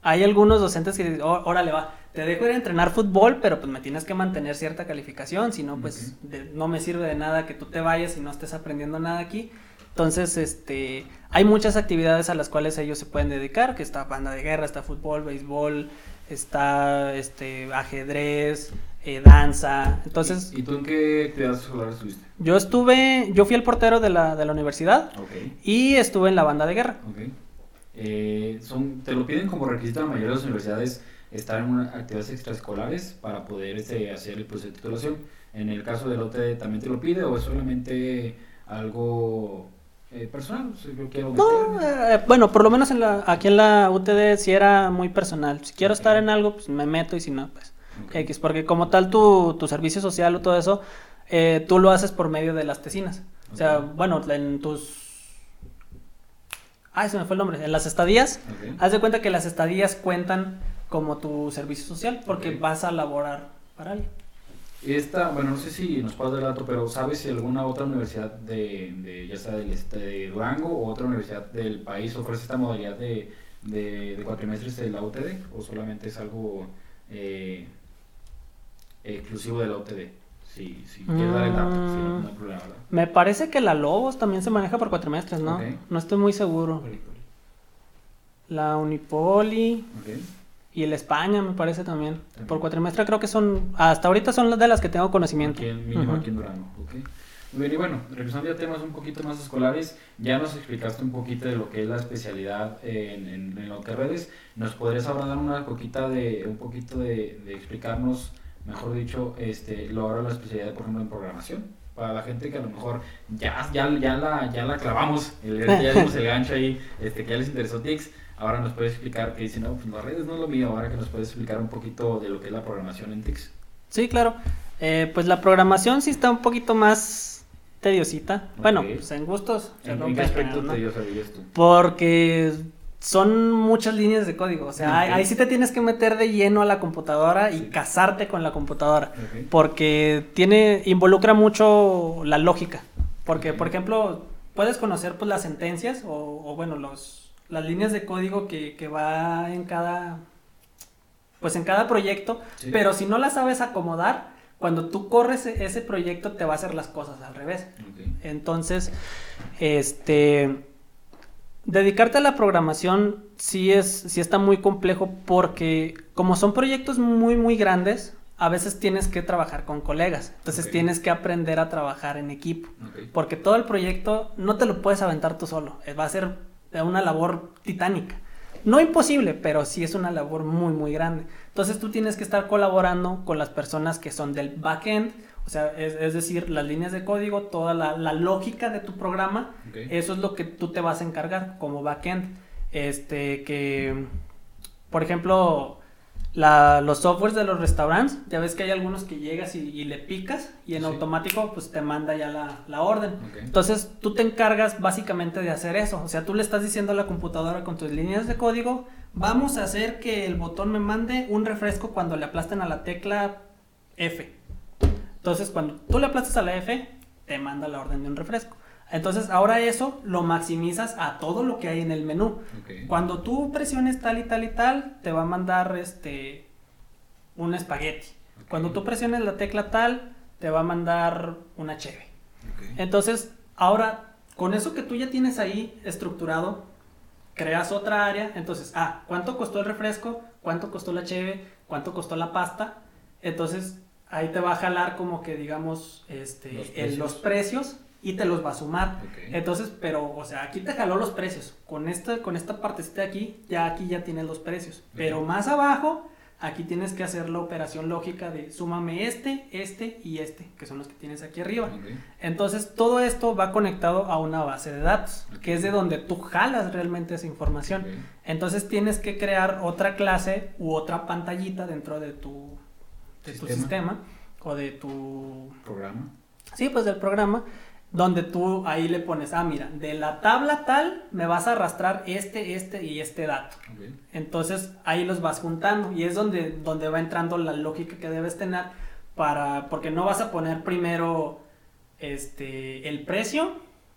Hay algunos docentes que dicen, órale, va, te dejo ir a entrenar fútbol, pero pues me tienes que mantener cierta calificación, si no, pues no me sirve de nada que tú te vayas y no estés aprendiendo nada aquí. Entonces, este, hay muchas actividades a las cuales ellos se pueden dedicar, que está banda de guerra, está fútbol, béisbol, está este ajedrez, eh, danza. Entonces, ¿Y, tú en qué actividades escolares estuviste? Yo estuve, yo fui el portero de la, de la universidad y estuve en la banda de guerra. Eh, son, te lo piden como requisito la mayoría de las universidades estar en actividades extraescolares para poder este, hacer el proceso de titulación. En el caso del OTD, ¿también te lo pide o es solamente algo eh, personal? no, eh, bueno, por lo menos en la, aquí en la UTD sí era muy personal. Si quiero estar en algo, pues me meto y si no, pues X. Porque como tal tu, tu servicio social o todo eso, eh, tú lo haces por medio de las tesinas. O sea, bueno, en tus Ay, se me fue el nombre. En las estadías, haz de cuenta que las estadías cuentan como tu servicio social porque vas a laborar para alguien. Esta, bueno, no sé si nos puedes dar el dato, pero ¿sabes si alguna otra universidad de, de ya sea del este de Durango o otra universidad del país ofrece esta modalidad de, de, de cuatrimestres de la UTD o solamente es algo eh, exclusivo de la UTD? Sí, sí, quieres dar el dato, sí, no, hay problema, ¿verdad? Me parece que la Lobos también se maneja por cuatrimestres, ¿no? Ok. No estoy muy seguro. La Unipoli Ok. Y el España me parece también. También. Por cuatrimestre creo que son, hasta ahorita son las de las que tengo conocimiento. Aquí mínimo Ujú. aquí en Durango, ok. Muy bien, y bueno, regresando a temas un poquito más escolares, ya nos explicaste un poquito de lo que es la especialidad en, en, en lo que redes. ¿Nos podrías ahora dar una poquita de, un poquito de, de explicarnos, mejor dicho, este, lo ahora la especialidad, por ejemplo, en programación? Para la gente que a lo mejor ya, ya, ya, la, ya la clavamos, ya dimos el gancho ahí, este, que ya les interesó TICS, ahora nos puedes explicar que dicen, no, pues las redes no es lo mío, ahora que nos puedes explicar un poquito de lo que es la programación en TICS. Sí, claro. Eh, pues la programación sí está un poquito más tediosita. Bueno, pues en gustos. ¿En, en qué aspecto ¿no? tú? Porque son muchas líneas de código. O sea, ahí- sí te tienes que meter de lleno a la computadora y Sí. casarte con la computadora. Porque tiene, involucra mucho la lógica. Porque, por ejemplo, puedes conocer pues las sentencias o, o, bueno, los, las líneas de código que, que va en cada, pues en cada proyecto. Sí. Pero si no las sabes acomodar, cuando tú corres e- ese proyecto te va a hacer las cosas al revés. Entonces, este, dedicarte a la programación sí es, sí está muy complejo porque como son proyectos muy, muy grandes, a veces tienes que trabajar con colegas. Entonces tienes que aprender a trabajar en equipo. Porque todo el proyecto no te lo puedes aventar tú solo. eh, Va a ser una labor titánica. No imposible, pero sí es una labor muy, muy grande. Entonces tú tienes que estar colaborando con las personas que son del backend, o sea, es, es decir, las líneas de código, toda la, la lógica de tu programa, eso es lo que tú te vas a encargar como backend. Este, que, por ejemplo, la- los softwares de los restaurantes, ya ves que hay algunos que llegas y, y le picas y en Sí. automático pues te manda ya la, la orden. Entonces tú te encargas básicamente de hacer eso. O sea, tú le estás diciendo a la computadora con tus líneas de código, vamos a hacer que el botón me mande un refresco cuando le aplasten a la tecla F. Entonces cuando tú le aplastas a la F, te manda la orden de un refresco. Entonces ahora eso lo maximizas a todo lo que hay en el menú. Cuando tú presiones tal y tal y tal, te va a mandar este un espagueti. Cuando tú presiones la tecla tal, te va a mandar una cheve. Entonces, ahora, con eso que tú ya tienes ahí estructurado, creas otra área. Entonces, ah, ¿cuánto costó el refresco? ¿Cuánto costó la cheve? ¿Cuánto costó la pasta? Entonces, ahí te va a jalar como que, digamos, este, Los el- precios. los precios y te los va a sumar. Entonces, pero, o sea, aquí te jaló los precios. Con esta, con esta partecita de aquí, ya aquí ya tienes los precios. Pero más abajo, aquí tienes que hacer la operación lógica de súmame este, este y este, que son los que tienes aquí arriba. Entonces, todo esto va conectado a una base de datos, que es de donde tú jalas realmente esa información. Entonces, tienes que crear otra clase u otra pantallita dentro de tu, de tu Sistema. sistema o de tu Programa. Sí, pues del programa, donde tú ahí le pones, ah, mira, de la tabla tal me vas a arrastrar este, este y este dato. Entonces ahí los vas juntando y es donde, donde va entrando la lógica que debes tener para, porque no vas a poner primero este, el precio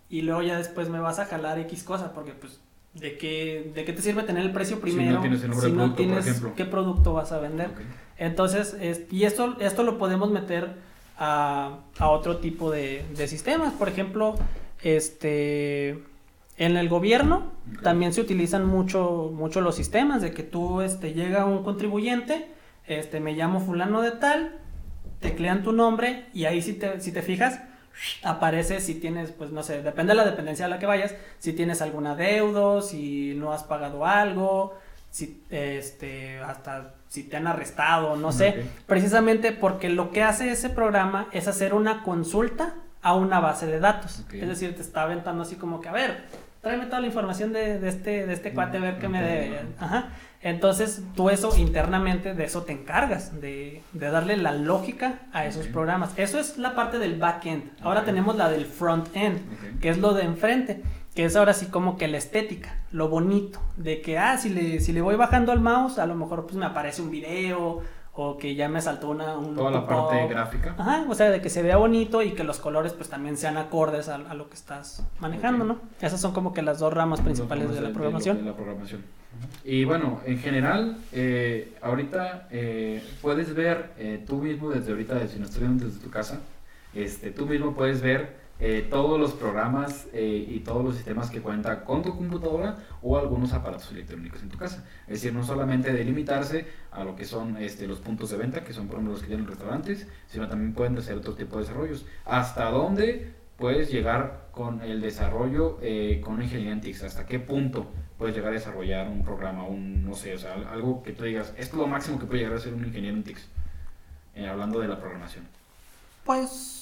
y luego ya después me vas a jalar X cosa, porque pues, ¿de qué, de qué te sirve tener el precio Si no primero tienes el si no producto, por tienes ejemplo. qué producto vas a vender? Entonces, es- y esto, esto lo podemos meter a, a otro tipo de, de sistemas. Por ejemplo, este en el gobierno también se utilizan mucho, mucho los sistemas de que tú este, llega un contribuyente, este, me llamo fulano de tal, teclean tu nombre y ahí si te, si te fijas, aparece si tienes, pues no sé, depende de la dependencia a la que vayas, si tienes algún adeudo, si no has pagado algo, si este, hasta si te han arrestado, no sé, precisamente porque lo que hace ese programa es hacer una consulta a una base de datos. Es decir, te está aventando así como que, a ver, tráeme toda la información de, de este, de este cuate, a ver qué me debe. Ajá. Entonces, tú eso internamente, de eso te encargas, de, de darle la lógica a esos programas. Eso es la parte del back-end. Ahora tenemos la del front-end, que es lo de enfrente, que es ahora sí como que la estética, lo bonito, de que, ah, si le, si le voy bajando al mouse, a lo mejor pues me aparece un video o que ya me saltó una... Un Toda la parte gráfica. Ajá, o sea, de que se vea bonito y que los colores pues también sean acordes a, lo que estás manejando, ¿no? Esas son como que las dos ramas principales de la programación. la programación. Y bueno, en general, eh, ahorita eh, puedes ver eh, tú mismo desde ahorita, si no estás viendo desde tu casa, este, tú mismo puedes ver eh, todos los programas eh, y todos los sistemas que cuenta con tu computadora o algunos aparatos electrónicos en tu casa. Es decir, no solamente delimitarse a lo que son este, los puntos de venta, que son por ejemplo los que tienen restaurantes, sino también pueden hacer otro tipo de desarrollos. ¿Hasta dónde puedes llegar con el desarrollo eh, con ingeniería en TICS? ¿Hasta qué punto puedes llegar a desarrollar un programa, un, no sé, o sea, algo que tú digas, esto es lo máximo que puede llegar a ser un ingeniero en TICS, hablando de la programación? Pues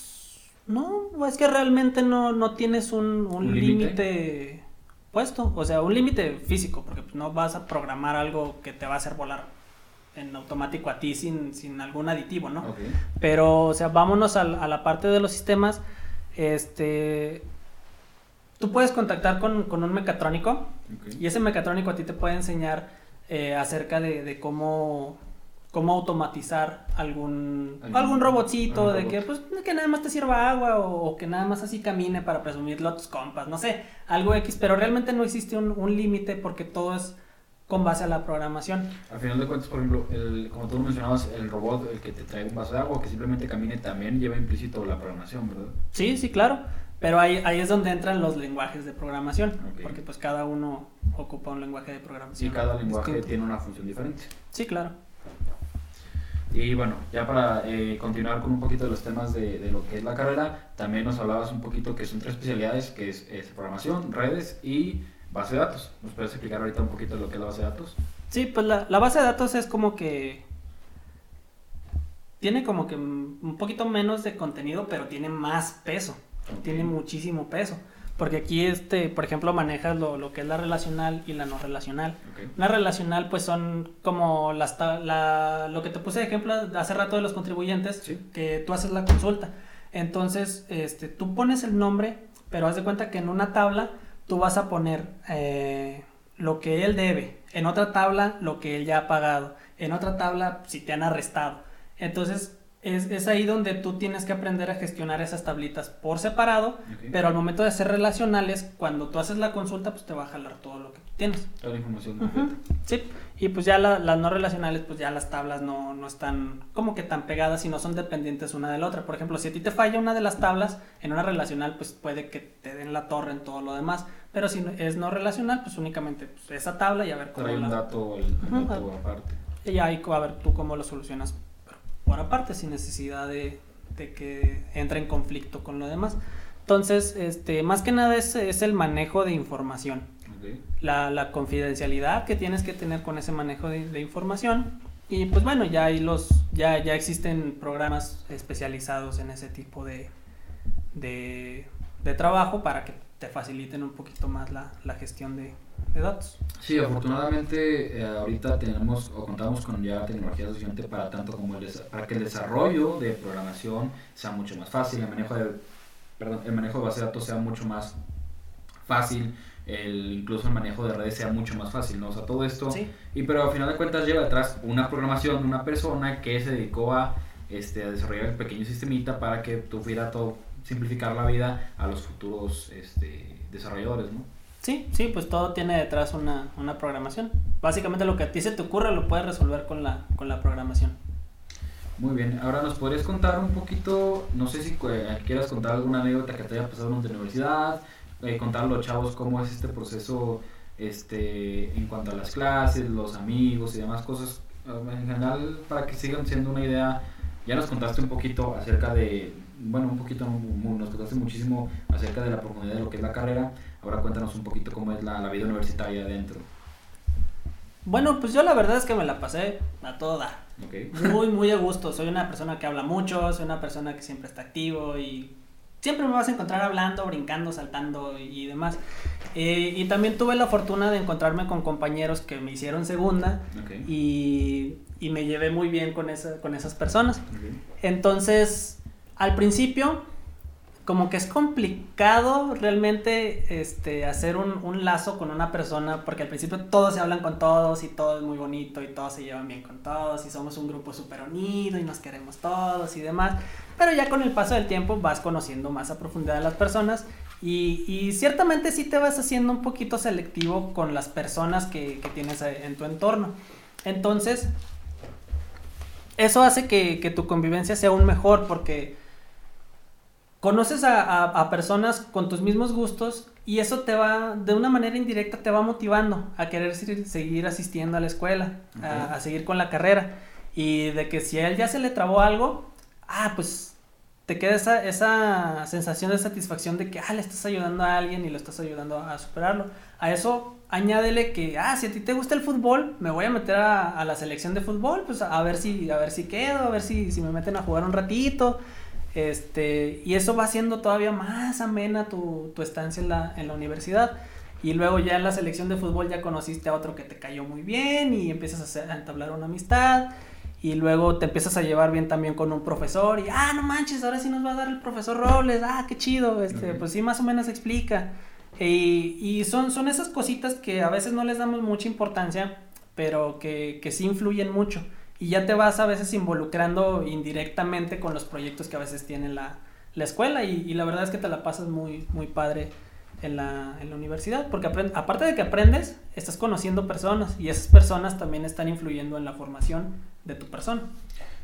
no, es que realmente no, no tienes un, límite puesto, o sea, un límite físico, porque no vas a programar algo que te va a hacer volar en automático a ti sin, sin algún aditivo, ¿no? Pero, o sea, vámonos a, la parte de los sistemas. Este, tú puedes contactar con, un mecatrónico y ese mecatrónico a ti te puede enseñar eh, acerca de, cómo cómo automatizar algún algún robotcito de que pues que nada más te sirva agua o, que nada más así camine para presumirlo a tus compas, no sé, algo X, pero realmente no existe un, límite porque todo es con base a la programación. Al final de cuentas, por ejemplo, el, como tú mencionabas, el robot, el que te trae un vaso de agua, que simplemente camine, también lleva implícito la programación, ¿verdad? Sí, sí, claro. Pero ahí, ahí es donde entran los lenguajes de programación, porque pues cada uno ocupa un lenguaje de programación. Y cada lenguaje tiene una función diferente. Sí, claro. Y bueno, ya para eh, continuar con un poquito de los temas de, de, lo que es la carrera, también nos hablabas un poquito que son tres especialidades, que es, programación, redes y base de datos. ¿Nos puedes explicar ahorita un poquito lo que es la base de datos? Sí, pues la, la base de datos es como que tiene como que un poquito menos de contenido, pero tiene más peso. Tiene muchísimo peso. Porque aquí, este, por ejemplo, manejas lo, lo que es la relacional y la no relacional. La relacional, pues son como las la, lo que te puse de ejemplo hace rato de los contribuyentes, que tú haces la consulta. Entonces, este, tú pones el nombre, pero haz de cuenta que en una tabla tú vas a poner eh, lo que él debe, en otra tabla lo que él ya ha pagado, en otra tabla si te han arrestado. Entonces, es, ahí donde tú tienes que aprender a gestionar esas tablitas por separado, pero al momento de ser relacionales, cuando tú haces la consulta, pues te va a jalar todo lo que tú tienes. Toda la información completa. Sí, y pues ya las no relacionales, pues ya las tablas no, no están como que tan pegadas y no son dependientes una de la otra. Por ejemplo, si a ti te falla una de las tablas en una relacional, pues puede que te den la torre en todo lo demás. Pero si es no relacional, pues únicamente pues, esa tabla y a ver cómo. Trae un dato, el, dato aparte. Y ahí a ver tú cómo lo solucionas por aparte, sin necesidad de, que entre en conflicto con lo demás. Entonces, este, más que nada es, es el manejo de información. La, la, confidencialidad que tienes que tener con ese manejo de, información. Y pues bueno, ya hay los, ya, ya existen programas especializados en ese tipo de, de, de trabajo para que te faciliten un poquito más la, la gestión de, de datos. Sí, afortunadamente eh, ahorita tenemos o contamos con ya tecnología suficiente para tanto como el, para que el desarrollo de programación sea mucho más fácil, el manejo de, perdón, el manejo de base de datos sea mucho más fácil, el, incluso el manejo de redes sea mucho más fácil, ¿no? O sea, todo esto. Y pero al final de cuentas lleva detrás una programación de una persona que se dedicó a, este, a desarrollar el pequeño sistemita para que tuviera todo, simplificar la vida a los futuros este, desarrolladores, ¿no? Sí, sí, pues todo tiene detrás una, programación. Básicamente lo que a ti se te ocurra lo puedes resolver con la, con la programación. Muy bien, ahora nos podrías contar un poquito, no sé si eh, quieras contar alguna anécdota que te haya pasado en la universidad, eh, contar a los chavos cómo es este proceso este, en cuanto a las clases, los amigos y demás cosas, en general para que sigan siendo una idea. Ya nos contaste un poquito acerca de, bueno, un poquito, nos contaste muchísimo acerca de la profundidad de lo que es la carrera, Ahora cuéntanos un poquito cómo es la, vida universitaria adentro. Bueno, pues yo la verdad es que me la pasé a toda. Muy, muy a gusto. Soy una persona que habla mucho, soy una persona que siempre está activo y siempre me vas a encontrar hablando, brincando, saltando y demás. Eh, y también tuve la fortuna de encontrarme con compañeros que me hicieron segunda y, y, me llevé muy bien con, esa, con esas personas. Entonces, al principio como que es complicado realmente este, hacer un, un, lazo con una persona, porque al principio todos se hablan con todos y todo es muy bonito y todos se llevan bien con todos y somos un grupo súper unido y nos queremos todos y demás, pero ya con el paso del tiempo vas conociendo más a profundidad a las personas y, y ciertamente sí te vas haciendo un poquito selectivo con las personas que, que tienes en tu entorno. Entonces, eso hace que, que tu convivencia sea aún mejor porque conoces a, personas con tus mismos gustos y eso te va, de una manera indirecta, te va motivando a querer seguir asistiendo a la escuela, a, seguir con la carrera. Y de que si a él ya se le trabó algo, ah, pues te queda esa, esa sensación de satisfacción de que, ah, le estás ayudando a alguien y lo estás ayudando a superarlo. A eso añádele que, ah, si a ti te gusta el fútbol, me voy a meter a, la selección de fútbol, pues a ver si, a ver si quedo, a ver si, si me meten a jugar un ratito. Este, y eso va haciendo todavía más amena tu, tu estancia en la, en la universidad. Y luego ya en la selección de fútbol ya conociste a otro que te cayó muy bien y empiezas a, hacer, a entablar una amistad. Y luego te empiezas a llevar bien también con un profesor y, ah, no manches, ahora sí nos va a dar el profesor Robles, ah, qué chido, este, pues sí, más o menos explica. Y, y, son, son esas cositas que a veces no les damos mucha importancia, pero que, que sí influyen mucho y ya te vas a veces involucrando indirectamente con los proyectos que a veces tiene la, la escuela y, la verdad es que te la pasas muy, muy padre en la, en la universidad, porque aparte de que aprendes, estás conociendo personas y esas personas también están influyendo en la formación de tu persona.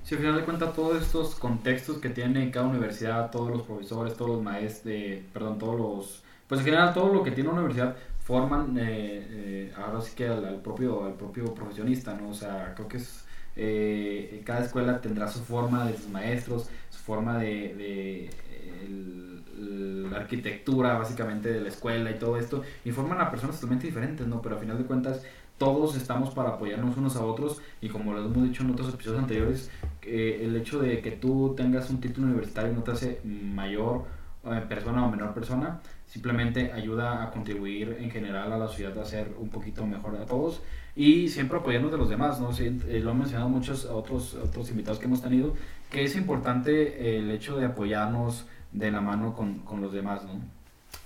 Si al final de cuentas todos estos contextos que tiene cada universidad, todos los profesores, todos los maestros, perdón, todos los, pues en general todo lo que tiene una universidad forman eh, eh, ahora sí que al, propio, al propio profesionista, ¿no? O sea, creo que es eh, cada escuela tendrá su forma de sus maestros, su forma de, la arquitectura básicamente de la escuela y todo esto, y forman a personas totalmente diferentes, ¿no? Pero a final de cuentas todos estamos para apoyarnos unos a otros y como lo hemos dicho en otros episodios anteriores, el hecho de que tú tengas un título universitario no te hace mayor eh, persona o menor persona, simplemente ayuda a contribuir en general a la sociedad a ser un poquito mejor a todos y siempre apoyarnos de los demás, ¿no? Eh, lo han mencionado muchos otros, otros invitados que hemos tenido, que es importante el hecho de apoyarnos de la mano con, con los demás, ¿no?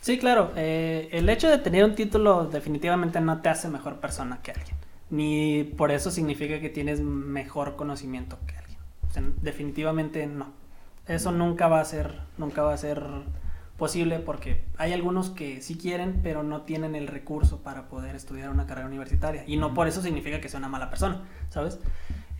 Sí, claro, eh, el hecho de tener un título definitivamente no te hace mejor persona que alguien, ni por eso significa que tienes mejor conocimiento que alguien, definitivamente no, eso nunca va a ser, nunca va a ser posible porque hay algunos que sí quieren, pero no tienen el recurso para poder estudiar una carrera universitaria. Y no por eso significa que sea una mala persona, ¿sabes?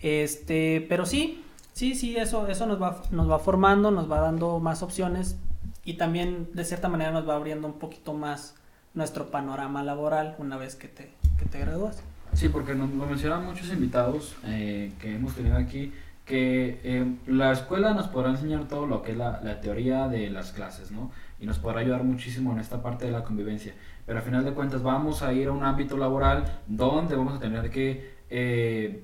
Este, pero sí, sí, sí, eso, eso nos va, nos va formando, nos va dando más opciones y también de cierta manera nos va abriendo un poquito más nuestro panorama laboral una vez que te, que te gradúas. Sí, porque nos lo mencionan muchos invitados eh, que hemos tenido aquí que eh, la escuela nos podrá enseñar todo lo que es la, la, teoría de las clases, ¿no? Y nos podrá ayudar muchísimo en esta parte de la convivencia. Pero al final de cuentas vamos a ir a un ámbito laboral donde vamos a tener que, eh,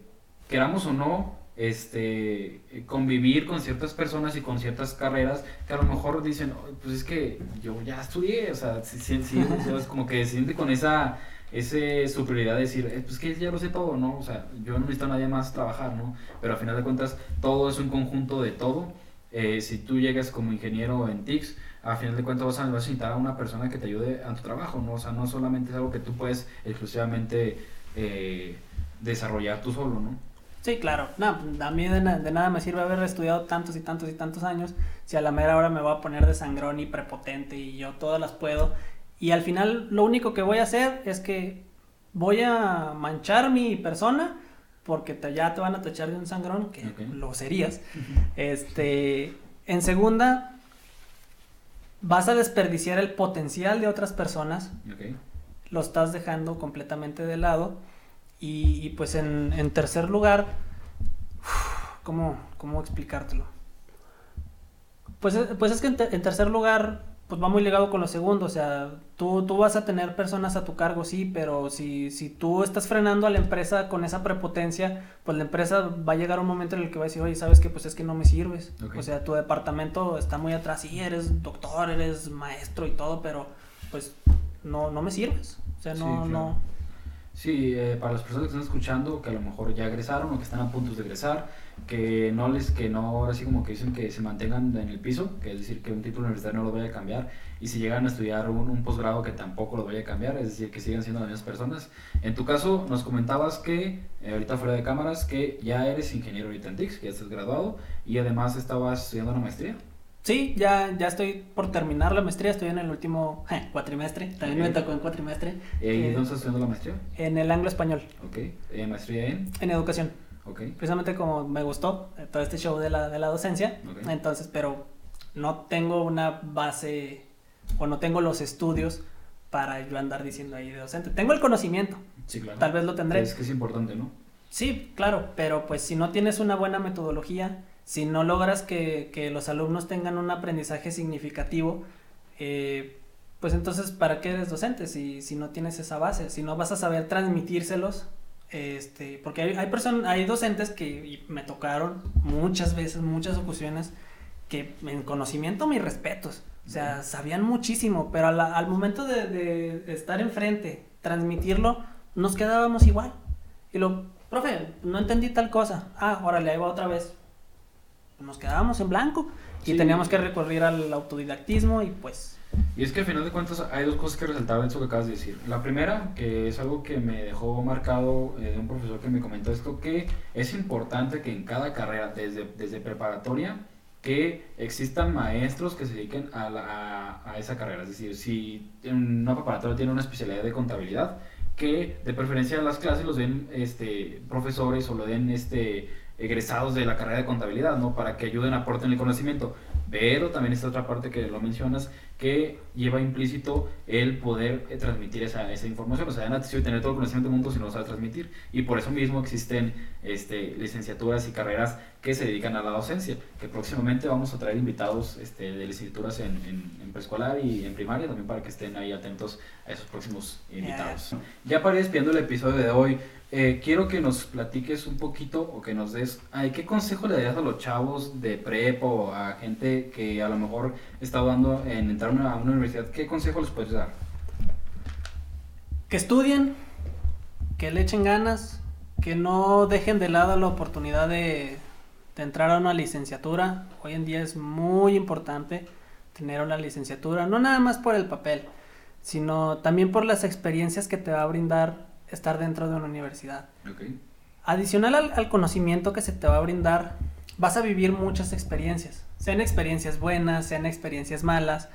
queramos o no, este, convivir con ciertas personas y con ciertas carreras que a lo mejor dicen, pues es que yo ya estudié, o sea, si, es como que se siente con esa ese superioridad de decir, eh, pues que ya lo sé todo, ¿no? O sea, yo no necesito a nadie más trabajar, ¿no? Pero al final de cuentas, todo es un conjunto de todo. Eh, si tú llegas como ingeniero en TICS, a final de cuentas vas a necesitar a una persona que te ayude a tu trabajo, ¿no? O sea, no solamente es algo que tú puedes exclusivamente eh, desarrollar tú solo, ¿no? Sí, claro. No, a mí de, de, nada me sirve haber estudiado tantos y tantos y tantos años si a la mera hora me voy a poner de sangrón y prepotente y yo todas las puedo y al final lo único que voy a hacer es que voy a manchar mi persona porque ya te van a tachar de un sangrón, que lo serías. Este, en segunda, vas a desperdiciar el potencial de otras personas. Lo estás dejando completamente de lado. Y, pues en, tercer lugar, ¿cómo, ¿cómo explicártelo? Pues, pues es que en tercer lugar pues va muy ligado con lo segundo, o sea, tú, tú vas a tener personas a tu cargo, sí, pero si, si tú estás frenando a la empresa con esa prepotencia, pues la empresa va a llegar un momento en el que va a decir, oye, ¿sabes qué? Pues es que no me sirves. O sea, tu departamento está muy atrás, sí, eres doctor, eres maestro y todo, pero pues no, no me sirves. O sea, no, no. Sí, eh, para las personas que están escuchando, que a lo mejor ya egresaron o que están a punto de egresar, que no les, que no, ahora sí como que dicen que se mantengan en el piso, que es decir, que un título universitario no lo vaya a cambiar, y si llegan a estudiar un, un posgrado que tampoco lo vaya a cambiar, es decir, que sigan siendo las mismas personas. En tu caso, nos comentabas que, eh, ahorita fuera de cámaras, que ya eres ingeniero ahorita en TICS, que ya estás graduado, y además estabas estudiando una maestría. Sí, ya, ya estoy por terminar la maestría, estoy en el último cuatrimestre, también me tocó en cuatrimestre. ¿Y eh, dónde estás estudiando la maestría? En el anglo-español. Ok, ¿En maestría en? En educación. Ok. Precisamente como me gustó eh, todo este show de la, de la docencia, entonces, pero no tengo una base o no tengo los estudios para yo andar diciendo ahí de docente. Tengo el conocimiento. Sí, claro. Tal vez lo tendré. Es que es importante, ¿no? Sí, claro, pero pues si no tienes una buena metodología, si no logras que, que los alumnos tengan un aprendizaje significativo, eh, pues entonces, ¿para qué eres docente si, si no tienes esa base? Si no vas a saber transmitírselos, este, porque hay, hay, personas, hay docentes que me tocaron muchas veces, muchas ocasiones, que en conocimiento mis respetos, o sea, sabían muchísimo, pero al momento de, de, estar enfrente, transmitirlo, nos quedábamos igual. Y lo, profe, no entendí tal cosa. Ah, órale, ahí va otra vez nos quedábamos en blanco y teníamos que recurrir al autodidactismo y pues... Y es que al final de cuentas hay dos cosas que resaltar en eso que acabas de decir. La primera, que es algo que me dejó marcado eh, de un profesor que me comentó esto, que es importante que en cada carrera, desde, desde preparatoria, que existan maestros que se dediquen a, la, a, esa carrera. Es decir, si en una preparatoria tiene una especialidad de contabilidad, que de preferencia las clases los den este, profesores o lo den este, egresados de la carrera de contabilidad, ¿no? Para que ayuden, aporten el conocimiento. Pero también está otra parte que lo mencionas, que lleva implícito el poder eh, transmitir esa, esa información. O sea, no necesito tener todo el conocimiento del mundo si no lo sabes transmitir. Y por eso mismo existen este, licenciaturas y carreras que se dedican a la docencia, que próximamente vamos a traer invitados este, de licenciaturas en, en, preescolar y en primaria, también para que estén ahí atentos a esos próximos invitados. Ya para ir despidiendo el episodio de hoy, eh, quiero que nos platiques un poquito o que nos des, ay, ¿qué consejo le darías a los chavos de prep o a gente que a lo mejor está dando en entrar a una, universidad? ¿Qué consejo les puedes dar? Que estudien, que le echen ganas, que no dejen de lado la oportunidad de, de entrar a una licenciatura. Hoy en día es muy importante tener una licenciatura, no nada más por el papel, sino también por las experiencias que te va a brindar estar dentro de una universidad. Adicional al, conocimiento que se te va a brindar, vas a vivir muchas experiencias, sean experiencias buenas, sean experiencias malas,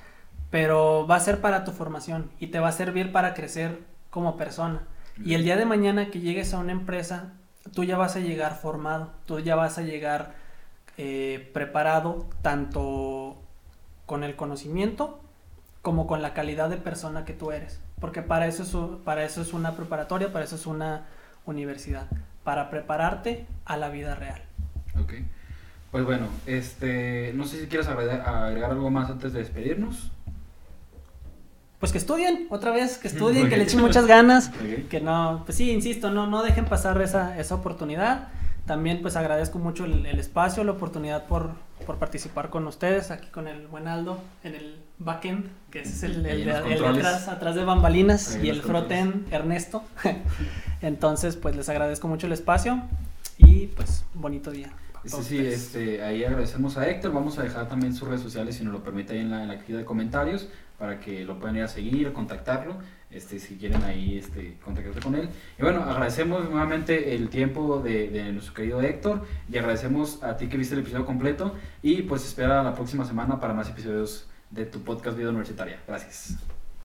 pero va a ser para tu formación y te va a servir para crecer como persona. Y el día de mañana que llegues a una empresa, tú ya vas a llegar formado, tú ya vas a llegar eh, preparado tanto con el conocimiento como con la calidad de persona que tú eres porque para eso, es, para eso es una preparatoria, para eso es una universidad, para prepararte a la vida real. Ok. Pues bueno, este, no sé si quieres agregar, algo más antes de despedirnos. Pues que estudien, otra vez, que estudien, que le echen muchas ganas, que no, pues sí, insisto, no, no dejen pasar esa, esa oportunidad. También pues agradezco mucho el, espacio, la oportunidad por, por, participar con ustedes, aquí con el buen Aldo en el backend, que es el, el, de, atrás, atrás de bambalinas, y el frontend Ernesto. Entonces pues les agradezco mucho el espacio y pues bonito día. Sí, sí, este, ahí agradecemos a Héctor, vamos a dejar también sus redes sociales si nos lo permite ahí en la, en la de comentarios para que lo puedan ir a seguir, contactarlo este, si quieren ahí este, contactarse con él. Y bueno, agradecemos nuevamente el tiempo de, de, nuestro querido Héctor y agradecemos a ti que viste el episodio completo y pues espera la próxima semana para más episodios de tu podcast Vida Universitaria. Gracias.